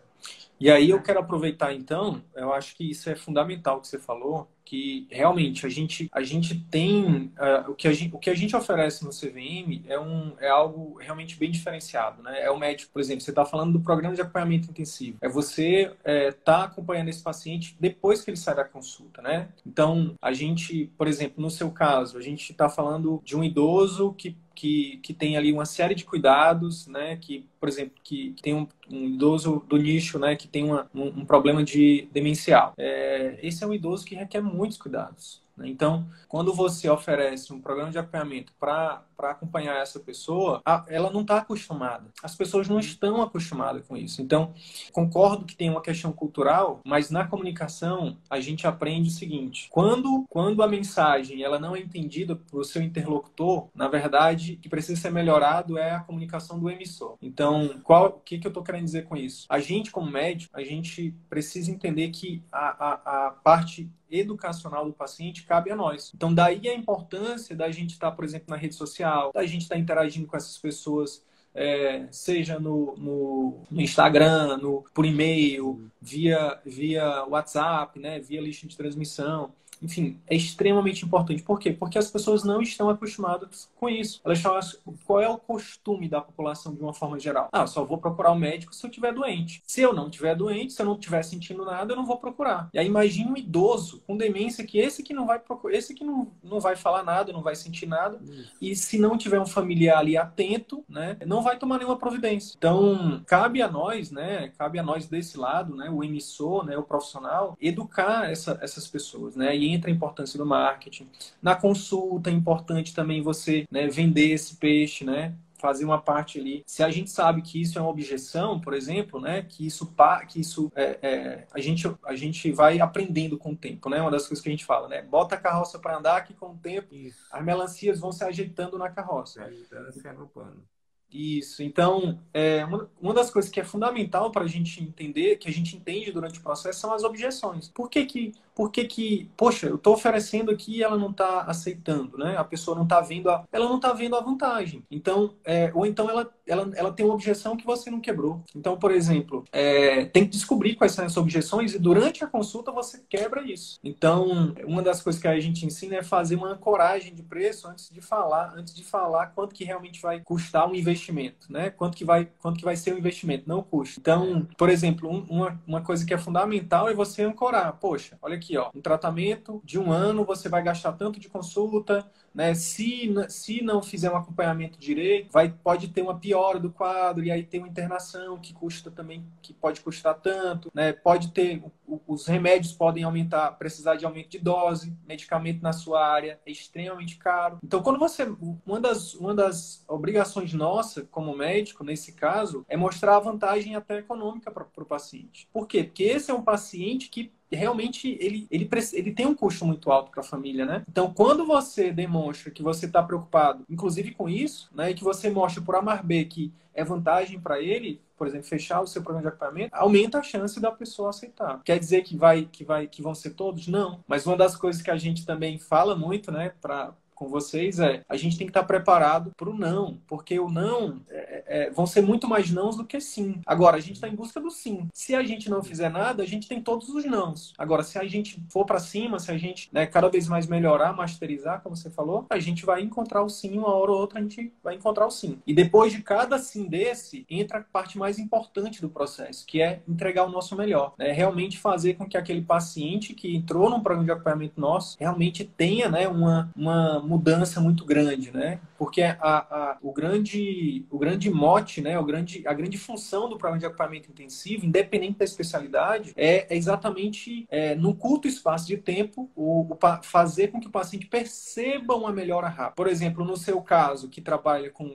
A: E aí eu quero aproveitar então, eu acho que isso é fundamental que você falou, que realmente a gente, a gente tem uh, o, que a gente, o que a gente oferece no CVM é, um, é algo realmente bem diferenciado, né? É o médico, por exemplo, você está falando do programa de acompanhamento intensivo, é você é, tá acompanhando esse paciente depois que ele sai da consulta, né? Então a gente, por exemplo, no seu caso, a gente está falando de um idoso que que, que tem ali uma série de cuidados, né? Que, por exemplo, que, que tem um, um, idoso do nicho, né? Que tem uma, um, um, problema de demencial. É, esse é um idoso que requer muitos cuidados. Né? Então, quando você oferece um programa de acompanhamento para acompanhar essa pessoa, a, ela não está acostumada. As pessoas não estão acostumadas com isso. Então, concordo que tem uma questão cultural, mas na comunicação a gente aprende o seguinte: quando, quando a mensagem ela não é entendida por seu interlocutor, na verdade, o que precisa ser melhorado é a comunicação do emissor. Então, qual, o que, que eu estou querendo dizer com isso? A gente, como médico, a gente precisa entender que a, a, a parte educacional do paciente cabe a nós. Então, daí a importância da gente estar, por exemplo, na rede social, da gente estar interagindo com essas pessoas é, seja no, no, no, Instagram, no, por e-mail, via, via WhatsApp, né, via lista de transmissão enfim, é extremamente importante. Por quê? Porque as pessoas não estão acostumadas com isso. Elas estão, qual é o costume da população de uma forma geral? Ah, só vou procurar o médico se eu estiver doente. Se eu não estiver doente, se eu não estiver sentindo nada, eu não vou procurar. E aí imagine um idoso com demência que esse que não vai procurar, esse que não, não vai falar nada, não vai sentir nada. Isso. E se não tiver um familiar ali atento, né, não vai tomar nenhuma providência. Então, cabe a nós, né, cabe a nós desse lado, né, o emissor, né, o profissional, educar essa, essas pessoas, né, e entra a importância do marketing. Na consulta é importante também você né, vender esse peixe, né? fazer uma parte ali. Se a gente sabe que isso é uma objeção, por exemplo, né, que isso que isso é, é, a gente a gente vai aprendendo com o tempo, né? Uma das coisas que a gente fala, né? Bota a carroça para andar que com o tempo isso. as melancias vão se ajeitando na carroça. Se ajeitando, se agrupando. Isso. Então, é, uma, uma das coisas que é fundamental para a gente entender, que a gente entende durante o processo, são as objeções. Por que que por que que, poxa, eu estou oferecendo aqui e ela não está aceitando, né? A pessoa não está vendo a, ela não está vendo a vantagem. Então, é, ou então ela, ela, ela tem uma objeção que você não quebrou. Então, por exemplo, é, tem que descobrir quais são essas objeções e durante a consulta você quebra isso. Então, uma das coisas que a gente ensina é fazer uma ancoragem de preço antes de falar, antes de falar quanto que realmente vai custar um investimento, né? Quanto que vai, quanto que vai ser o investimento, não o custo. Então, por exemplo, um, uma, uma coisa que é fundamental é você ancorar. Poxa, olha aqui aqui, ó, um tratamento de um ano, você vai gastar tanto de consulta, né? Se, se não fizer um acompanhamento direito, vai, pode ter uma piora do quadro, e aí tem uma internação que custa também, que pode custar tanto, né? Pode ter, os remédios podem aumentar, precisar de aumento de dose, medicamento na sua área é extremamente caro. Então, quando você, uma das, uma das obrigações nossa como médico, nesse caso, é mostrar a vantagem até econômica para o paciente. Por quê? Porque esse é um paciente que realmente ele, ele, ele tem um custo muito alto para a família, né? Então, quando você demonstra que você está preocupado, inclusive com isso, né, e que você mostra por A mais B que é vantagem para ele, por exemplo, fechar o seu programa de acompanhamento, aumenta a chance da pessoa aceitar. Quer dizer que vai que vai que vão ser todos? Não. Mas uma das coisas que a gente também fala muito, né, para com vocês é a gente tem que estar preparado para o não, porque o não é, é, vão ser muito mais nãos do que sim. Agora, a gente está em busca do sim. Se a gente não fizer nada, a gente tem todos os nãos. Agora, se a gente for para cima, se a gente né, cada vez mais melhorar, masterizar, como você falou, a gente vai encontrar o sim, uma hora ou outra a gente vai encontrar o sim. E depois de cada sim desse, entra a parte mais importante do processo, que é entregar o nosso melhor. Né? Realmente fazer com que aquele paciente que entrou num programa de acompanhamento nosso realmente tenha né, uma, uma mudança muito grande, né? Porque a, a, o, grande, o grande mote, né? O grande, a grande função do programa de acompanhamento intensivo, independente da especialidade, é, é exatamente é, no curto espaço de tempo o, o, fazer com que o paciente perceba uma melhora rápida. Por exemplo, no seu caso, que trabalha com,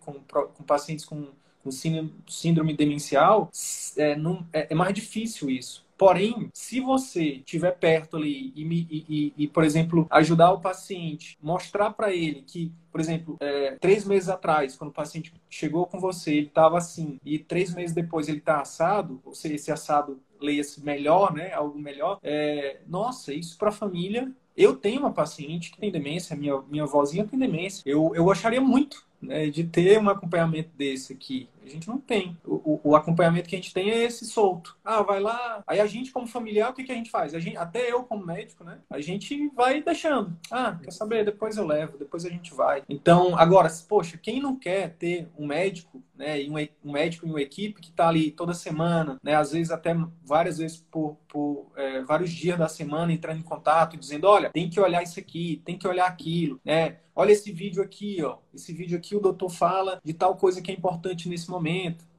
A: com, com pacientes com, com síndrome demencial, é, é, é mais difícil isso. Porém, se você estiver perto ali e, e, e, por exemplo, ajudar o paciente, mostrar para ele que, por exemplo, é, três meses atrás, quando o paciente chegou com você, ele estava assim, e três meses depois ele está assado, ou seja, esse assado leia-se melhor, né, algo melhor, é, nossa, isso para a família eu tenho uma paciente que tem demência, minha, minha vozinha tem demência. Eu, eu gostaria muito né, de ter um acompanhamento desse aqui. A gente não tem. O, o, acompanhamento que a gente tem é esse solto. Ah, vai lá. Aí a gente, como familiar, o que, que a gente faz? A gente, até eu, como médico, né? A gente vai deixando. Ah, quer saber? Depois eu levo, depois a gente vai. Então, agora, poxa, quem não quer ter um médico, né? E um, um médico e uma equipe que está ali toda semana, né? Às vezes até várias vezes por, por é, vários dias da semana entrando em contato, dizendo, olha, tem que olhar isso aqui, tem que olhar aquilo, né? Olha esse vídeo aqui, ó. Esse vídeo aqui o doutor fala de tal coisa que é importante nesse momento.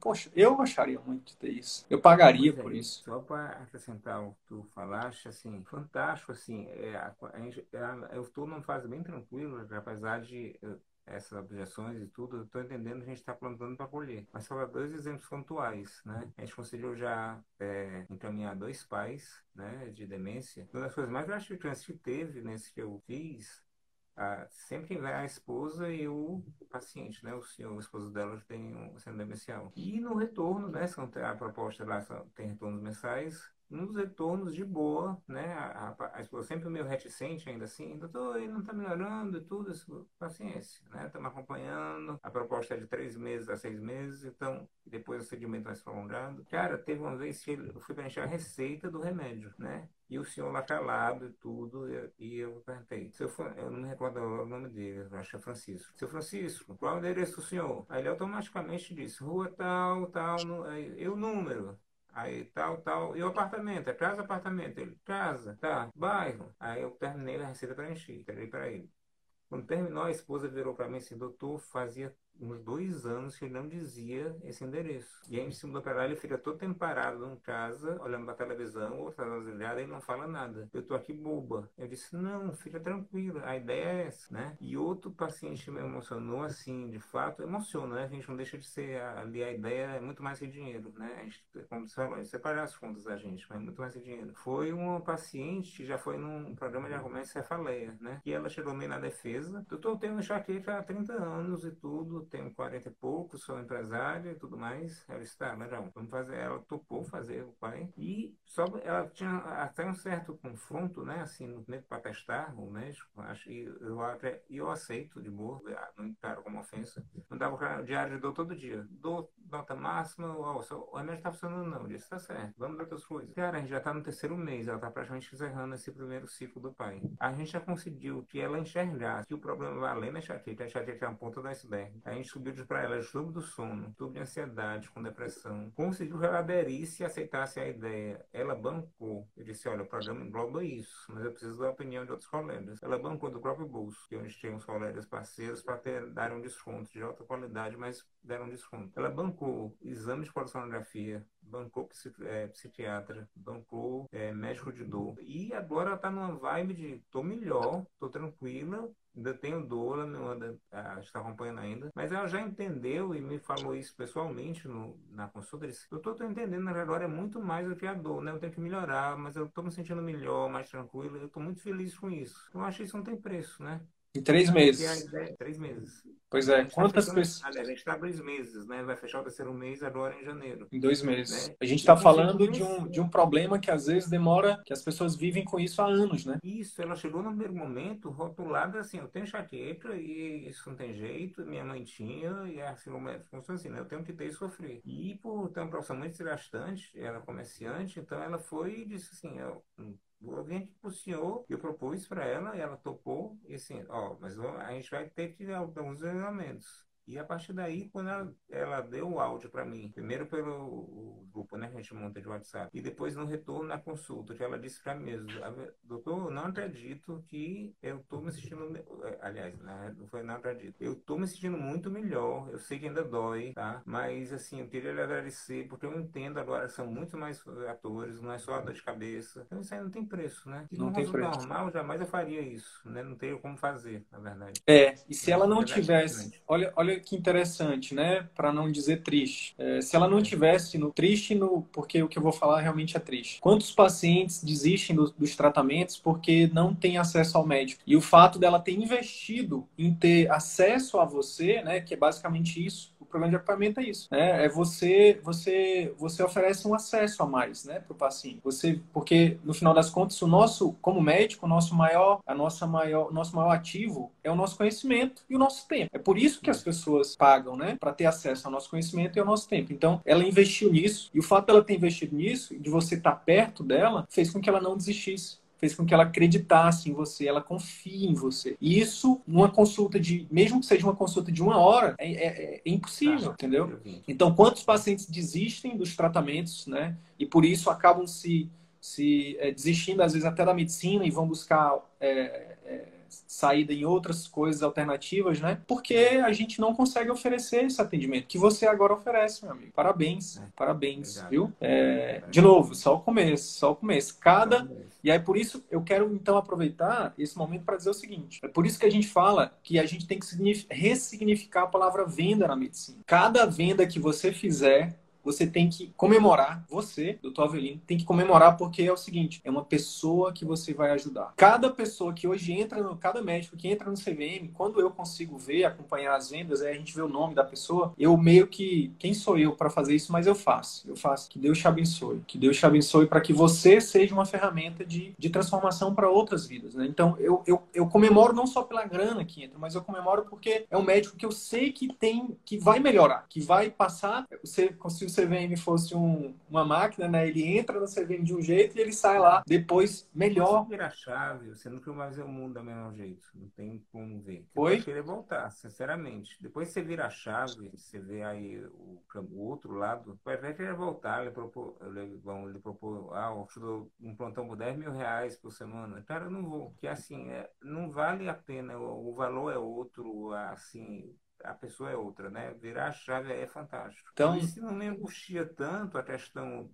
A: Poxa, eu acharia muito de ter isso. Eu pagaria é, por isso.
B: Só para acrescentar o que tu falaste, assim, fantástico, assim, é, a, a é, eu estou numa fase bem tranquila, apesar de essas objeções e tudo, eu estou entendendo que a gente está plantando para colher. Mas só dois exemplos pontuais, né? A gente conseguiu já é, encaminhar dois pais, né, de demência. Uma das coisas mais gratificantes que teve nesse que eu fiz ah, sempre vai a esposa e o paciente, né? O senhor, o esposo dela tem um sendo demencial. E no retorno, né? A proposta lá tem retornos mensais, nos retornos de boa, né? A, a, a esposa sempre meio reticente ainda assim, doutor, ele não está melhorando e tudo, isso, paciência, né? Estamos acompanhando, a proposta é de três meses a seis meses, então depois o segmento mais prolongado. Cara, teve uma vez que eu fui preencher a receita do remédio, né? E o senhor lá calado e tudo, e eu perguntei. Eu, não me recordo o nome dele, acho que é Francisco. Seu Francisco, qual é o endereço do senhor? Aí ele automaticamente disse, rua tal, tal, no, aí, e o número. Aí tal, tal. E o apartamento? É casa, apartamento? Ele, casa, tá. Bairro. Aí eu terminei a receita para encher. Entreguei para ele. Quando terminou, a esposa virou para mim assim, doutor, fazia uns dois anos que ele não dizia esse endereço. E aí, em cima do operário, ele fica todo temparado em casa, olhando para a televisão, ou trasilhada, e não fala nada. Eu tô aqui boba. Eu disse, não, fica tranquila, a ideia é essa, né? E outro paciente me emocionou, assim, de fato, emociona, né? A gente não deixa de ser, ali a ideia é muito mais que dinheiro, né? A gente, como você falou, separar as contas da gente, mas é muito mais que dinheiro. Foi uma paciente que já foi num programa de argumentos cefaleia, né? E ela chegou meio na defesa. Doutor, eu tenho enxaqueca há 30 anos e tudo, tenho 40 e pouco, sou empresária e tudo mais. Ela está, legal, vamos fazer. Ela topou fazer o pai. E só ela tinha até um certo confronto, né? Assim, no meio para testar o médico. Acho e eu, até, eu aceito de boa, não encaro como ofensa. Não dava diário de dor todo dia. Dor, nota máxima, ó, o remédio está funcionando não. Disse, tá certo, vamos dar outras coisas. Cara, a gente já está no terceiro mês, ela está praticamente encerrando esse primeiro ciclo do pai. A gente já conseguiu que ela enxergasse que o problema vai além da enxaqueca, a enxaqueca é a ponta do iceberg. A gente subiu para ela distúrbio do sono, distúrbio de ansiedade com depressão. Conseguiu que ela aderisse e aceitasse a ideia. Ela bancou. Eu disse, olha, o programa engloba isso, mas eu preciso da opinião de outros colegas. Ela bancou do próprio bolso, que onde tinha uns colegas parceiros para dar um desconto de alta qualidade, mas deram desconto. Ela bancou exame de polissonografia, bancou é, psiquiatra, bancou é, médico de dor. E agora ela tá numa vibe de tô melhor, tô tranquila, ainda tenho dor, não anda, está acompanhando ainda, mas ela já entendeu e me falou isso pessoalmente no, na consulta. Disse, eu estou entendendo, na agora é muito mais do que a dor, né? Eu tenho que melhorar, mas eu estou me sentindo melhor, mais tranquilo, eu estou muito feliz com isso. Eu acho que isso não tem preço, né?
A: Em três meses.
B: Ideia, três meses.
A: Pois é.
B: Tá
A: Quantas pessoas.
B: a gente está dois meses, né? Vai fechar o terceiro mês agora em janeiro.
A: Em dois meses. Né? A gente está falando de um, de um problema que às vezes demora, que as pessoas vivem com isso há anos, né?
B: Isso, ela chegou no primeiro momento rotulada assim: eu tenho enxaqueca e isso não tem jeito, minha mãe tinha, e assim, funciona assim, né? Eu tenho que ter e sofrer. E por ter uma profissão muito desgastante, ela é comerciante, então ela foi e disse assim: eu vir aqui pro senhor, eu propus para ela, ela topou, e assim, ó, mas a gente vai ter que dar alguns elementos. E a partir daí, quando ela, ela deu o áudio para mim, primeiro pelo grupo né, que a gente monta de WhatsApp, e depois no retorno na consulta, que ela disse para mim mesmo, doutor, não acredito que eu estou me sentindo, é, aliás, não foi não acredito, eu estou me sentindo muito melhor, eu sei que ainda dói, tá? Mas assim, eu queria lhe agradecer, porque eu entendo agora são muito mais atores, não é só a dor de cabeça. Então isso aí não tem preço, né?
A: não, não tem preço.
B: normal, jamais eu faria isso, né? Não teria como fazer, na verdade.
A: É, e se ela não tivesse, olha, olha que interessante, né? Para não dizer triste. É, se ela não tivesse no triste, no porque o que eu vou falar realmente é triste. Quantos pacientes desistem do, dos tratamentos porque não têm acesso ao médico? E o fato dela ter investido em ter acesso a você, né? Que é basicamente isso programa de acompanhamento é isso, né? É você, você, você oferece um acesso a mais, né, para o paciente. Você, porque no final das contas, o nosso, como médico, o nosso maior, a nossa maior, nosso maior ativo é o nosso conhecimento e o nosso tempo. É por isso que as pessoas pagam, né, para ter acesso ao nosso conhecimento e ao nosso tempo. Então, ela investiu nisso e o fato dela ter investido nisso, de você estar perto dela, fez com que ela não desistisse fez com que ela acreditasse em você, ela confie em você. E isso, numa consulta de, mesmo que seja uma consulta de uma hora, é, é, é impossível, ah, entendeu? Então, quantos pacientes desistem dos tratamentos, né? E por isso acabam se, se é, desistindo, às vezes, até da medicina e vão buscar é, saída em outras coisas alternativas, né? Porque a gente não consegue oferecer esse atendimento que você agora oferece, meu amigo. Parabéns, é. parabéns, Obrigado. viu? É, de novo, só o começo, só o começo. Cada e aí por isso eu quero então aproveitar esse momento para dizer o seguinte: é por isso que a gente fala que a gente tem que ressignificar a palavra venda na medicina. Cada venda que você fizer você tem que comemorar, você, doutor Avelino, tem que comemorar porque é o seguinte, é uma pessoa que você vai ajudar. Cada pessoa que hoje entra, no, cada médico que entra no CVM, quando eu consigo ver, acompanhar as vendas, aí a gente vê o nome da pessoa, eu meio que, quem sou eu para fazer isso, mas eu faço, eu faço. Que Deus te abençoe, que Deus te abençoe para que você seja uma ferramenta de, de transformação para outras vidas, né? Então, eu, eu, eu comemoro não só pela grana que entra, mas eu comemoro porque é um médico que eu sei que tem, que vai melhorar, que vai passar, você conseguiu o CVM fosse um, uma máquina, né? Ele entra no CVM de um jeito e ele sai lá depois melhor.
B: Você a chave, você nunca vai ver o mundo do mesmo jeito. Não tem como ver.
A: Você Oi?
B: querer voltar, sinceramente. Depois você vira a chave, você vê aí o, o outro lado, vai querer voltar. Ele propôs, ele, bom, ele propôs ah, um plantão por 10 mil reais por semana. Cara, eu não vou. Porque assim, é, não vale a pena. O, o valor é outro, assim a pessoa é outra, né? Virar a chave é fantástico. Então, se não me angustia tanto a questão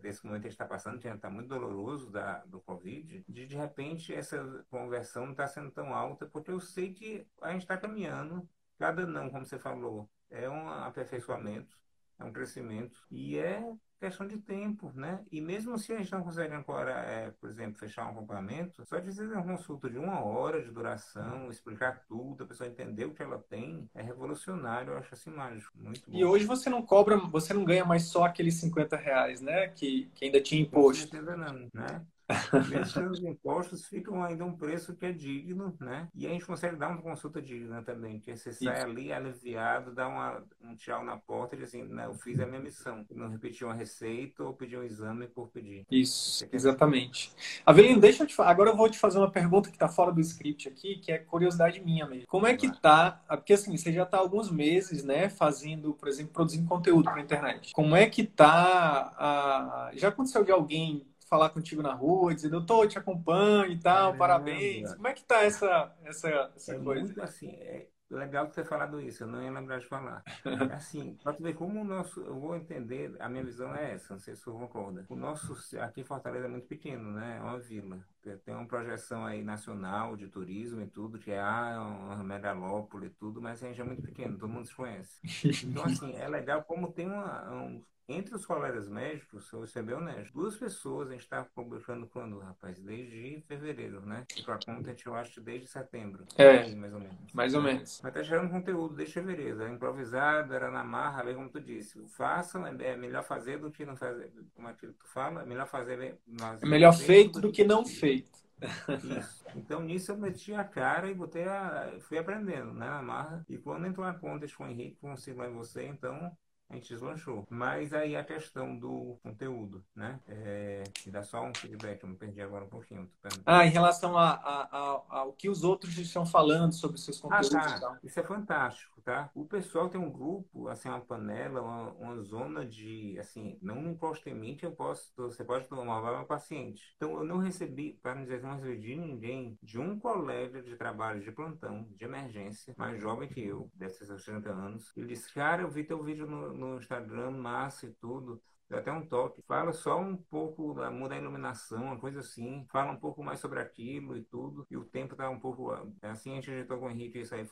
B: desse momento que a gente está passando, que está muito doloroso da, do Covid, de de repente essa conversão não está sendo tão alta, porque eu sei que a gente está caminhando, cada não, como você falou, é um aperfeiçoamento, é um crescimento, e é questão de tempo, né? E mesmo se a gente não consegue agora, é, por exemplo, fechar um acompanhamento, só de fazer uma consulta de uma hora de duração, explicar tudo, a pessoa entender o que ela tem, é revolucionário, eu acho assim mágico, muito bom.
A: E hoje você não cobra, você não ganha mais só aqueles 50 reais, né? Que, que ainda tinha imposto.
B: Não, né? [laughs] Mesmo os impostos ficam ainda um preço que é digno, né? E a gente consegue dar uma consulta digna também, porque você sai Isso. ali aliviado, dá uma, um tchau na porta e diz assim, eu fiz a minha missão. Não repetir uma receita ou pedir um exame por pedir.
A: Isso, exatamente. Avelino, deixa eu te falar. Agora eu vou te fazer uma pergunta que está fora do script aqui, que é curiosidade minha mesmo. Como é que tá? Porque assim, você já está há alguns meses, né, fazendo, por exemplo, produzindo conteúdo para internet. Como é que tá? A... Já aconteceu de alguém falar contigo na rua, dizer, doutor, te acompanho e tal, parabéns. Como é que tá essa, essa, essa
B: é
A: coisa?
B: Muito assim, é legal ter falado isso, eu não ia lembrar de falar. É assim, para tu ver como o nosso, eu vou entender, a minha visão é essa, não sei se você concorda. O nosso, aqui em Fortaleza é muito pequeno, né? É uma vila. Tem uma projeção aí nacional de turismo e tudo, que é ah, uma megalópole e tudo, mas a gente é muito pequeno, todo mundo se conhece. Então, assim, é legal como tem uma, um, entre os colegas médicos, eu vou ser bem honesto, duas pessoas a gente está publicando quando, rapaz? Desde fevereiro, né? E para content eu acho desde setembro.
A: É, mais ou menos. Mais ou menos.
B: Mas tá gerando conteúdo desde fevereiro. Era improvisado, era na marra, ali como tu disse. Façam, é, é melhor fazer do que não fazer. Como aquilo que tu fala, é melhor fazer.
A: É melhor feito do que não feito.
B: Isso. Então nisso eu meti a cara e botei a. fui aprendendo, né? Na marra. E quando entrou a conta com o Henrique, com o Silva e você, então a gente deslanchou. Mas aí a questão do conteúdo, né? É, me dá só um feedback, eu me perdi agora um pouquinho.
A: Ah, em relação a, a, a, ao que os outros estão falando sobre seus conteúdos.
B: Ah, tá. Isso é fantástico, tá? O pessoal tem um grupo, assim, uma panela, uma, uma zona de, assim, não que eu posso, você pode tomar uma paciente. Então, eu não recebi, para não dizer não recebi de ninguém, de um colega de trabalho de plantão, de emergência, mais jovem que eu, deve ser 60 anos, ele disse, cara, eu vi teu vídeo no, no Instagram, massa e tudo. Deu até um toque. Fala só um pouco, muda a iluminação, uma coisa assim. Fala um pouco mais sobre aquilo e tudo. E o tempo tá um pouco. Assim a gente ajeitou com o Henrique e isso aí.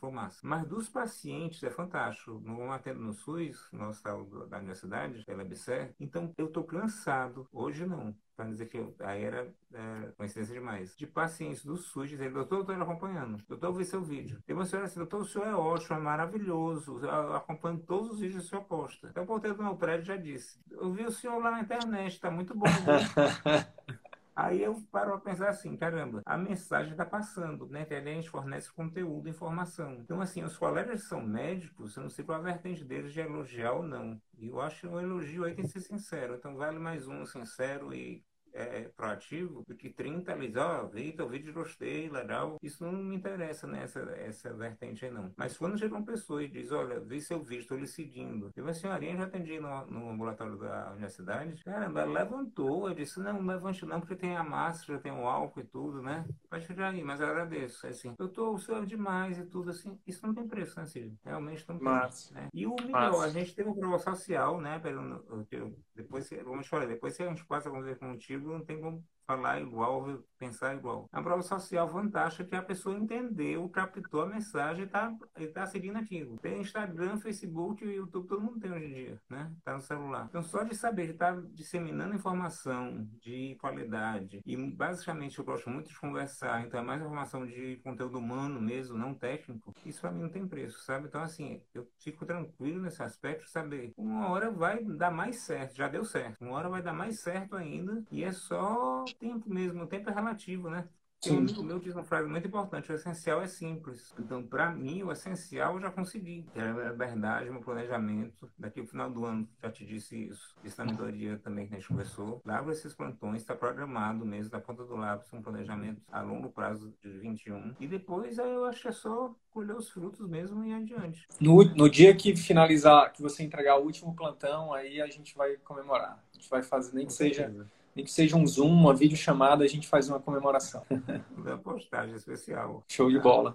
B: Mas dos pacientes é fantástico. Não atendo no SUS, no hospital da universidade, pela BCE. Então eu tô cansado. Hoje não para dizer que aí era é, coincidência demais, de pacientes do SUS dizendo, doutor, eu estou acompanhando, doutor, vi seu vídeo. Tem uma senhora assim, doutor, o senhor é ótimo, é maravilhoso, eu acompanho todos os vídeos que o senhor posta. Então, o porteiro do meu prédio já disse, eu vi o senhor lá na internet, está muito bom. [laughs] Aí eu paro a pensar assim, caramba, a mensagem está passando, né? A gente fornece conteúdo, informação. Então, assim, os colegas são médicos, eu não sei qual a vertente deles de elogiar ou não. E eu acho um elogio aí tem que ser sincero. Então, vale mais um sincero e é, proativo do que 30 ali, ó, oh, Vitor, vídeo gostei, legal. Isso não me interessa, né? Essa, vertente aí não. Mas quando chega uma pessoa e diz, olha, vi seu vídeo, estou lhe seguindo. Eu uma senhorinha já atendi no, no ambulatório da universidade. Caramba, ela levantou. Eu disse, não, não levante não, porque tem a máscara, tem o álcool e tudo, né? Pode chegar aí, mas eu agradeço. Assim, eu tô, o senhor é demais e tudo assim. Isso não tem preço, né, Cid? Realmente não tem. Mas, né? E o melhor, a gente teve um prova social, né? Depois, vamos falar, depois se a gente passa a conviver contigo, não tem como falar igual, pensar igual. É uma prova social fantástica que a pessoa entendeu, captou a mensagem e está tá seguindo aquilo. Tem Instagram, Facebook e YouTube, todo mundo tem hoje em dia, né? Tá no celular. Então, só de saber que tá disseminando informação de qualidade e basicamente eu gosto muito de conversar, então é mais informação de conteúdo humano mesmo, não técnico, isso para mim não tem preço, sabe? Então, assim, eu fico tranquilo nesse aspecto, saber uma hora vai dar mais certo, já deu certo, uma hora vai dar mais certo ainda e é só tempo mesmo, o tempo é relativo, né? Tem um amigo meu diz uma frase muito importante: o essencial é simples. Então, para mim, o essencial eu já consegui. É a verdade, meu planejamento. Daqui ao final do ano, já te disse isso. Isso na mentoria também que a gente conversou. Lava esses plantões, está programado mesmo, da ponta do lápis, um planejamento a longo prazo de 21. E depois eu acho que é só colher os frutos mesmo e ir adiante.
C: No, no dia que finalizar, que você entregar o último plantão, aí a gente vai comemorar. A gente vai fazer, nem que seja. Certeza nem que seja um Zoom, uma videochamada, a gente faz uma comemoração. [laughs]
B: Uma postagem especial.
C: Show de bola.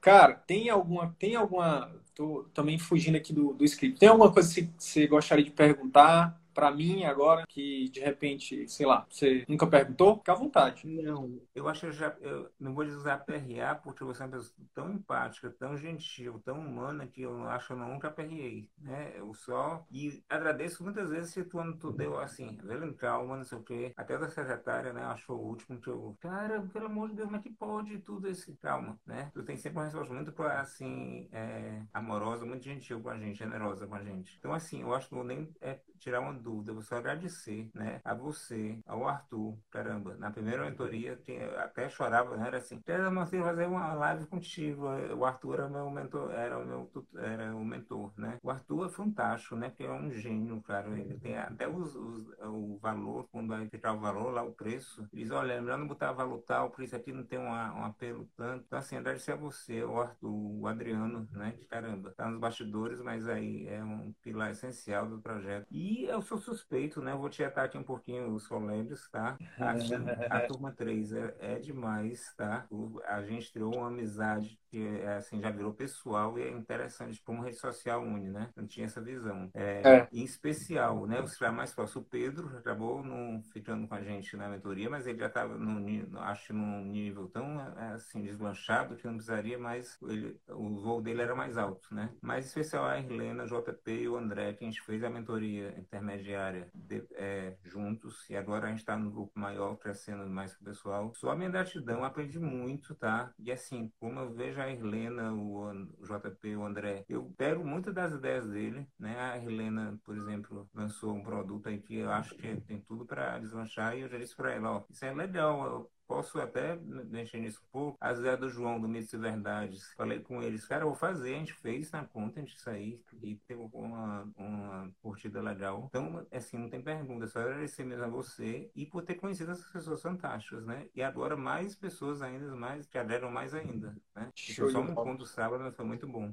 C: Cara, tem alguma. Tem alguma. Tô também fugindo aqui do, do script. Tem alguma coisa que você gostaria de perguntar? Para mim agora, que de repente, sei lá, você nunca perguntou, fica à vontade.
B: Não, eu acho que eu já, eu não vou usar PRA porque você é uma pessoa tão empática, tão gentil, tão humana que eu acho que eu nunca perriei, né? Eu só, e agradeço muitas vezes se tu, tu deu assim, velho, calma, não sei o quê, até da secretária, né, achou o último que eu, cara, pelo amor de Deus, mas que pode tudo esse, calma, né? Tu tem sempre uma resposta muito, assim, é, amorosa, muito gentil com a gente, generosa com a gente. Então, assim, eu acho que vou nem é, tirar uma dúvida, eu vou só agradecer, né, a você, ao Arthur, caramba, na primeira mentoria, tinha, até chorava, né, era assim, quero fazer uma live contigo, o Arthur era meu mentor, era o meu, era o mentor, né, o Arthur é fantástico, né, porque é um gênio, cara, ele tem até os, os o valor, quando vai ficar o valor, lá o preço, ele diz, olha, melhor não botar valor tal, por isso aqui não tem uma, um apelo tanto, então assim, agradecer a você, o Arthur, o Adriano, né, que caramba, tá nos bastidores, mas aí é um pilar essencial do projeto, e eu sou suspeito, né? Vou tietar aqui um pouquinho os colegas, tá? Aqui, a [laughs] turma 3 é, é demais, tá? O, a gente criou uma amizade que é, assim, já virou pessoal e é interessante como rede social une, né? Não tinha essa visão. É, é. Em especial, né? Os que mais próximo, o Pedro acabou não ficando com a gente na mentoria, mas ele já estava, acho, num nível tão é, assim, deslanchado que não precisaria mais, ele, o voo dele era mais alto, né? Mas em especial a Irlena, JP e o André, que a gente fez a mentoria intermediária de, é, juntos e agora a gente está no grupo maior, crescendo mais com o pessoal. Só minha gratidão, aprendi muito, tá? E assim, como eu vejo a Irlena, o, JP, o André, eu pego muitas das ideias dele, né? A Irlena, por exemplo, lançou um produto aí que eu acho que tem tudo para deslanchar e eu já disse para ela, ó, isso é legal, Posso até mexer nisso um pouco. A Zé do João, do Mitos e Verdades, falei com eles, cara, eu vou fazer. A gente fez na conta, a gente saiu e teve uma, uma curtida legal. Então, assim, não tem pergunta, só agradecer mesmo a você e por ter conhecido essas pessoas fantásticas, né? E agora mais pessoas ainda, mais, que aderam mais ainda, né? Show só um ponto sábado, mas foi muito bom.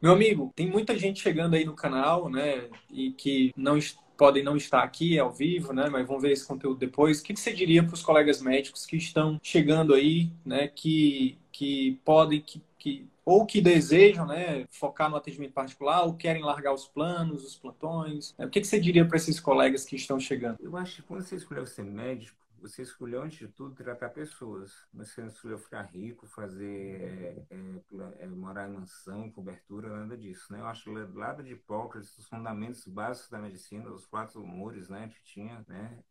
C: Meu amigo, tem muita gente chegando aí no canal, né? E que não está podem não estar aqui ao vivo, né, mas vão ver esse conteúdo depois. O que você diria para os colegas médicos que estão chegando aí, né, que, que podem, que, que ou que desejam né, focar no atendimento particular, ou querem largar os planos, os plantões. O que você diria para esses colegas que estão chegando?
B: Eu acho que quando você escolheu ser médico, você escolheu, antes de tudo, tratar pessoas. Você não escolheu ficar rico, fazer, é, é, morar em mansão, cobertura, nada disso. Né? Eu acho que lado de Hipócrates, os fundamentos básicos da medicina, os quatro humores né, que tinha, né,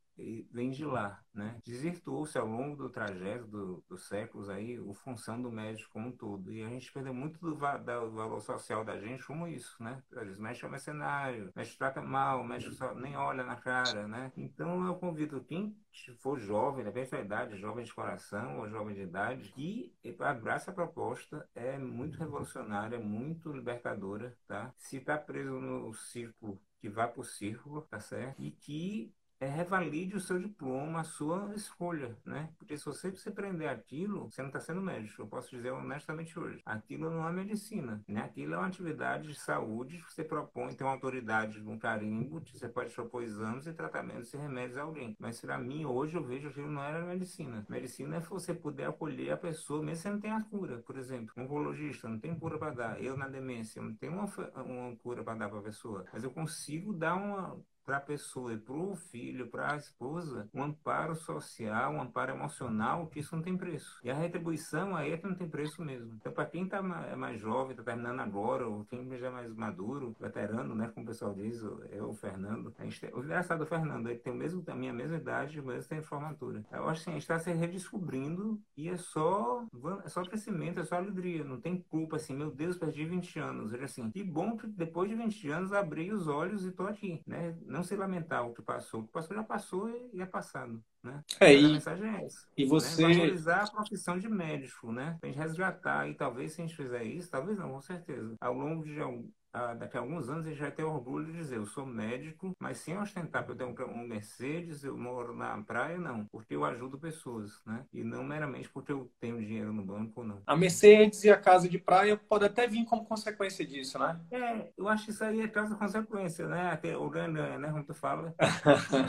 B: vem de lá, né? Desvirtuou-se ao longo do trajeto do, dos séculos aí o função do médico como um todo e a gente perdeu muito do, va do valor social da gente como isso, né? Eles mexem é mercenário, o médico trata mal, o médico só nem olha na cara, né? Então eu convido quem for jovem, depende da idade, jovem de coração ou jovem de idade, que abraça a proposta, é muito revolucionária, muito libertadora, tá? Se está preso no círculo, que vá para o círculo, tá certo? E que é, revalide o seu diploma, a sua escolha, né? Porque se você se prender aquilo, você não está sendo médico. Eu posso dizer honestamente hoje. Aquilo não é medicina, né? Aquilo é uma atividade de saúde que você propõe, tem uma autoridade um carimbo, você pode propor exames e tratamentos e remédios a alguém. Mas para mim, hoje, eu vejo que não era medicina. Medicina é você poder acolher a pessoa, mesmo se não tem a cura. Por exemplo, um oncologista não tem cura para dar. Eu, na demência, não tenho uma, uma cura para dar para a pessoa. Mas eu consigo dar uma para a pessoa e para o filho, para a esposa, um amparo social, um amparo emocional, que isso não tem preço. E a retribuição aí é que não tem preço mesmo. Então, para quem está é mais jovem, está terminando agora, ou quem já é mais maduro, veterano, né, como o pessoal diz, é o Fernando. A gente tem, o engraçado do Fernando, ele tem o mesmo, a minha mesma idade, mas tem formatura. Eu acho que assim, a gente está se redescobrindo e é só, é só crescimento, é só alegria. Não tem culpa assim, meu Deus, perdi 20 anos. Ele assim, que bom que depois de 20 anos abri os olhos e estou aqui, né? Não se lamentar o que passou. O que passou já passou e é passado. Né? É, e, a mensagem é essa.
A: E né? você.
B: Né? Valorizar a profissão de médico, né? Pra gente resgatar. E talvez se a gente fizer isso, talvez não, com certeza. Ao longo de daqui a alguns anos ele já ter orgulho de dizer, eu sou médico, mas sem ostentar que eu tenho um Mercedes, eu moro na praia, não. Porque eu ajudo pessoas, né? E não meramente porque eu tenho dinheiro no banco ou não.
A: A Mercedes e a casa de praia pode até vir como consequência disso, né?
B: É, eu acho que isso aí é causa consequência, né? Até o ganha né? Como tu fala.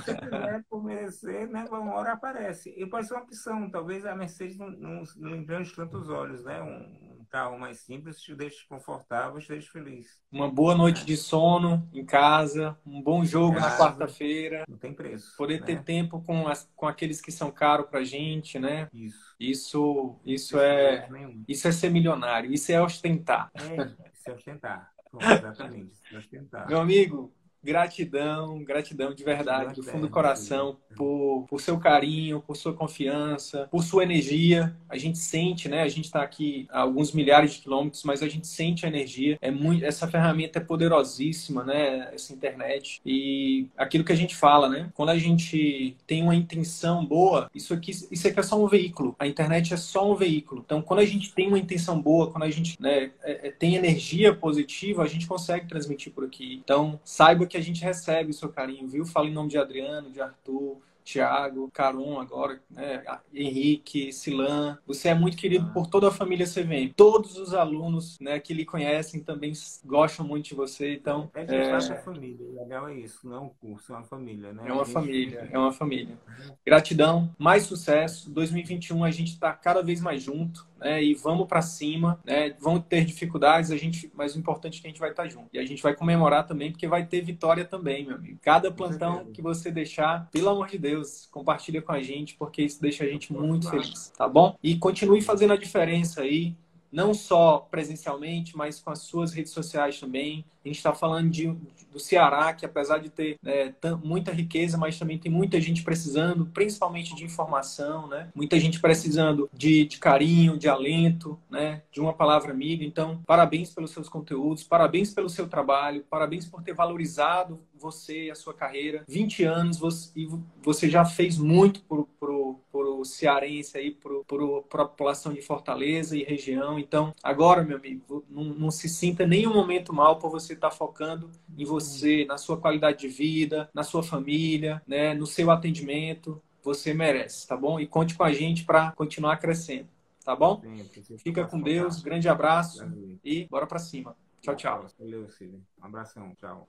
B: Se [laughs] quiser por merecer, né? Uma hora aparece. E pode ser uma opção. Talvez a Mercedes não, não, não engane tantos olhos, né? Um, carro mais simples te deixa confortável, te deixa feliz.
A: Uma boa noite de sono em casa, um bom jogo casa, na quarta-feira.
B: Não tem preço.
A: Poder né? ter tempo com, as, com aqueles que são caros pra gente, né?
B: Isso.
A: Isso, isso é, isso é ser milionário, isso é ostentar.
B: É, isso é ostentar. exatamente, isso é ostentar.
A: Meu amigo, Gratidão, gratidão de verdade, do fundo do coração, por, por seu carinho, por sua confiança, por sua energia. A gente sente, né? A gente está aqui a alguns milhares de quilômetros, mas a gente sente a energia. É muito, essa ferramenta é poderosíssima, né? Essa internet. E aquilo que a gente fala, né? Quando a gente tem uma intenção boa, isso aqui, isso aqui é só um veículo. A internet é só um veículo. Então, quando a gente tem uma intenção boa, quando a gente né, é, é tem energia positiva, a gente consegue transmitir por aqui. Então, saiba que que a gente recebe o seu carinho, viu? Falo em nome de Adriano, de Arthur, Tiago, Caron agora, né? Henrique, Silan. Você é muito querido por toda a família CVM. Todos os alunos né, que lhe conhecem também gostam muito de você. Então,
B: é é... família. O legal é isso, não é um curso, é uma família, né?
A: É uma família, é uma família. Gratidão, mais sucesso. 2021 a gente está cada vez mais junto né? E vamos para cima, né? Vão ter dificuldades, a gente, mas o importante é que a gente vai estar tá junto. E a gente vai comemorar também, porque vai ter vitória também, meu amigo. Cada plantão que você deixar, pelo amor de Deus, compartilha com a gente, porque isso deixa a gente muito feliz, tá bom? E continue fazendo a diferença aí, não só presencialmente, mas com as suas redes sociais também. A gente está falando de, do Ceará, que apesar de ter é, muita riqueza, mas também tem muita gente precisando, principalmente de informação, né? Muita gente precisando de, de carinho, de alento, né? De uma palavra amiga. Então, parabéns pelos seus conteúdos, parabéns pelo seu trabalho, parabéns por ter valorizado você e a sua carreira. 20 anos você, e você já fez muito por, por, por o cearense aí, por, por, por a população de Fortaleza e região. Então, agora, meu amigo, não, não se sinta nenhum momento mal por você está focando em você, na sua qualidade de vida, na sua família, né, no seu atendimento. Você merece, tá bom? E conte com a gente para continuar crescendo, tá bom? Sim, Fica com Deus, grande abraço e bora para cima. Tchau, tchau.
B: Valeu, Cid. Um abração, tchau.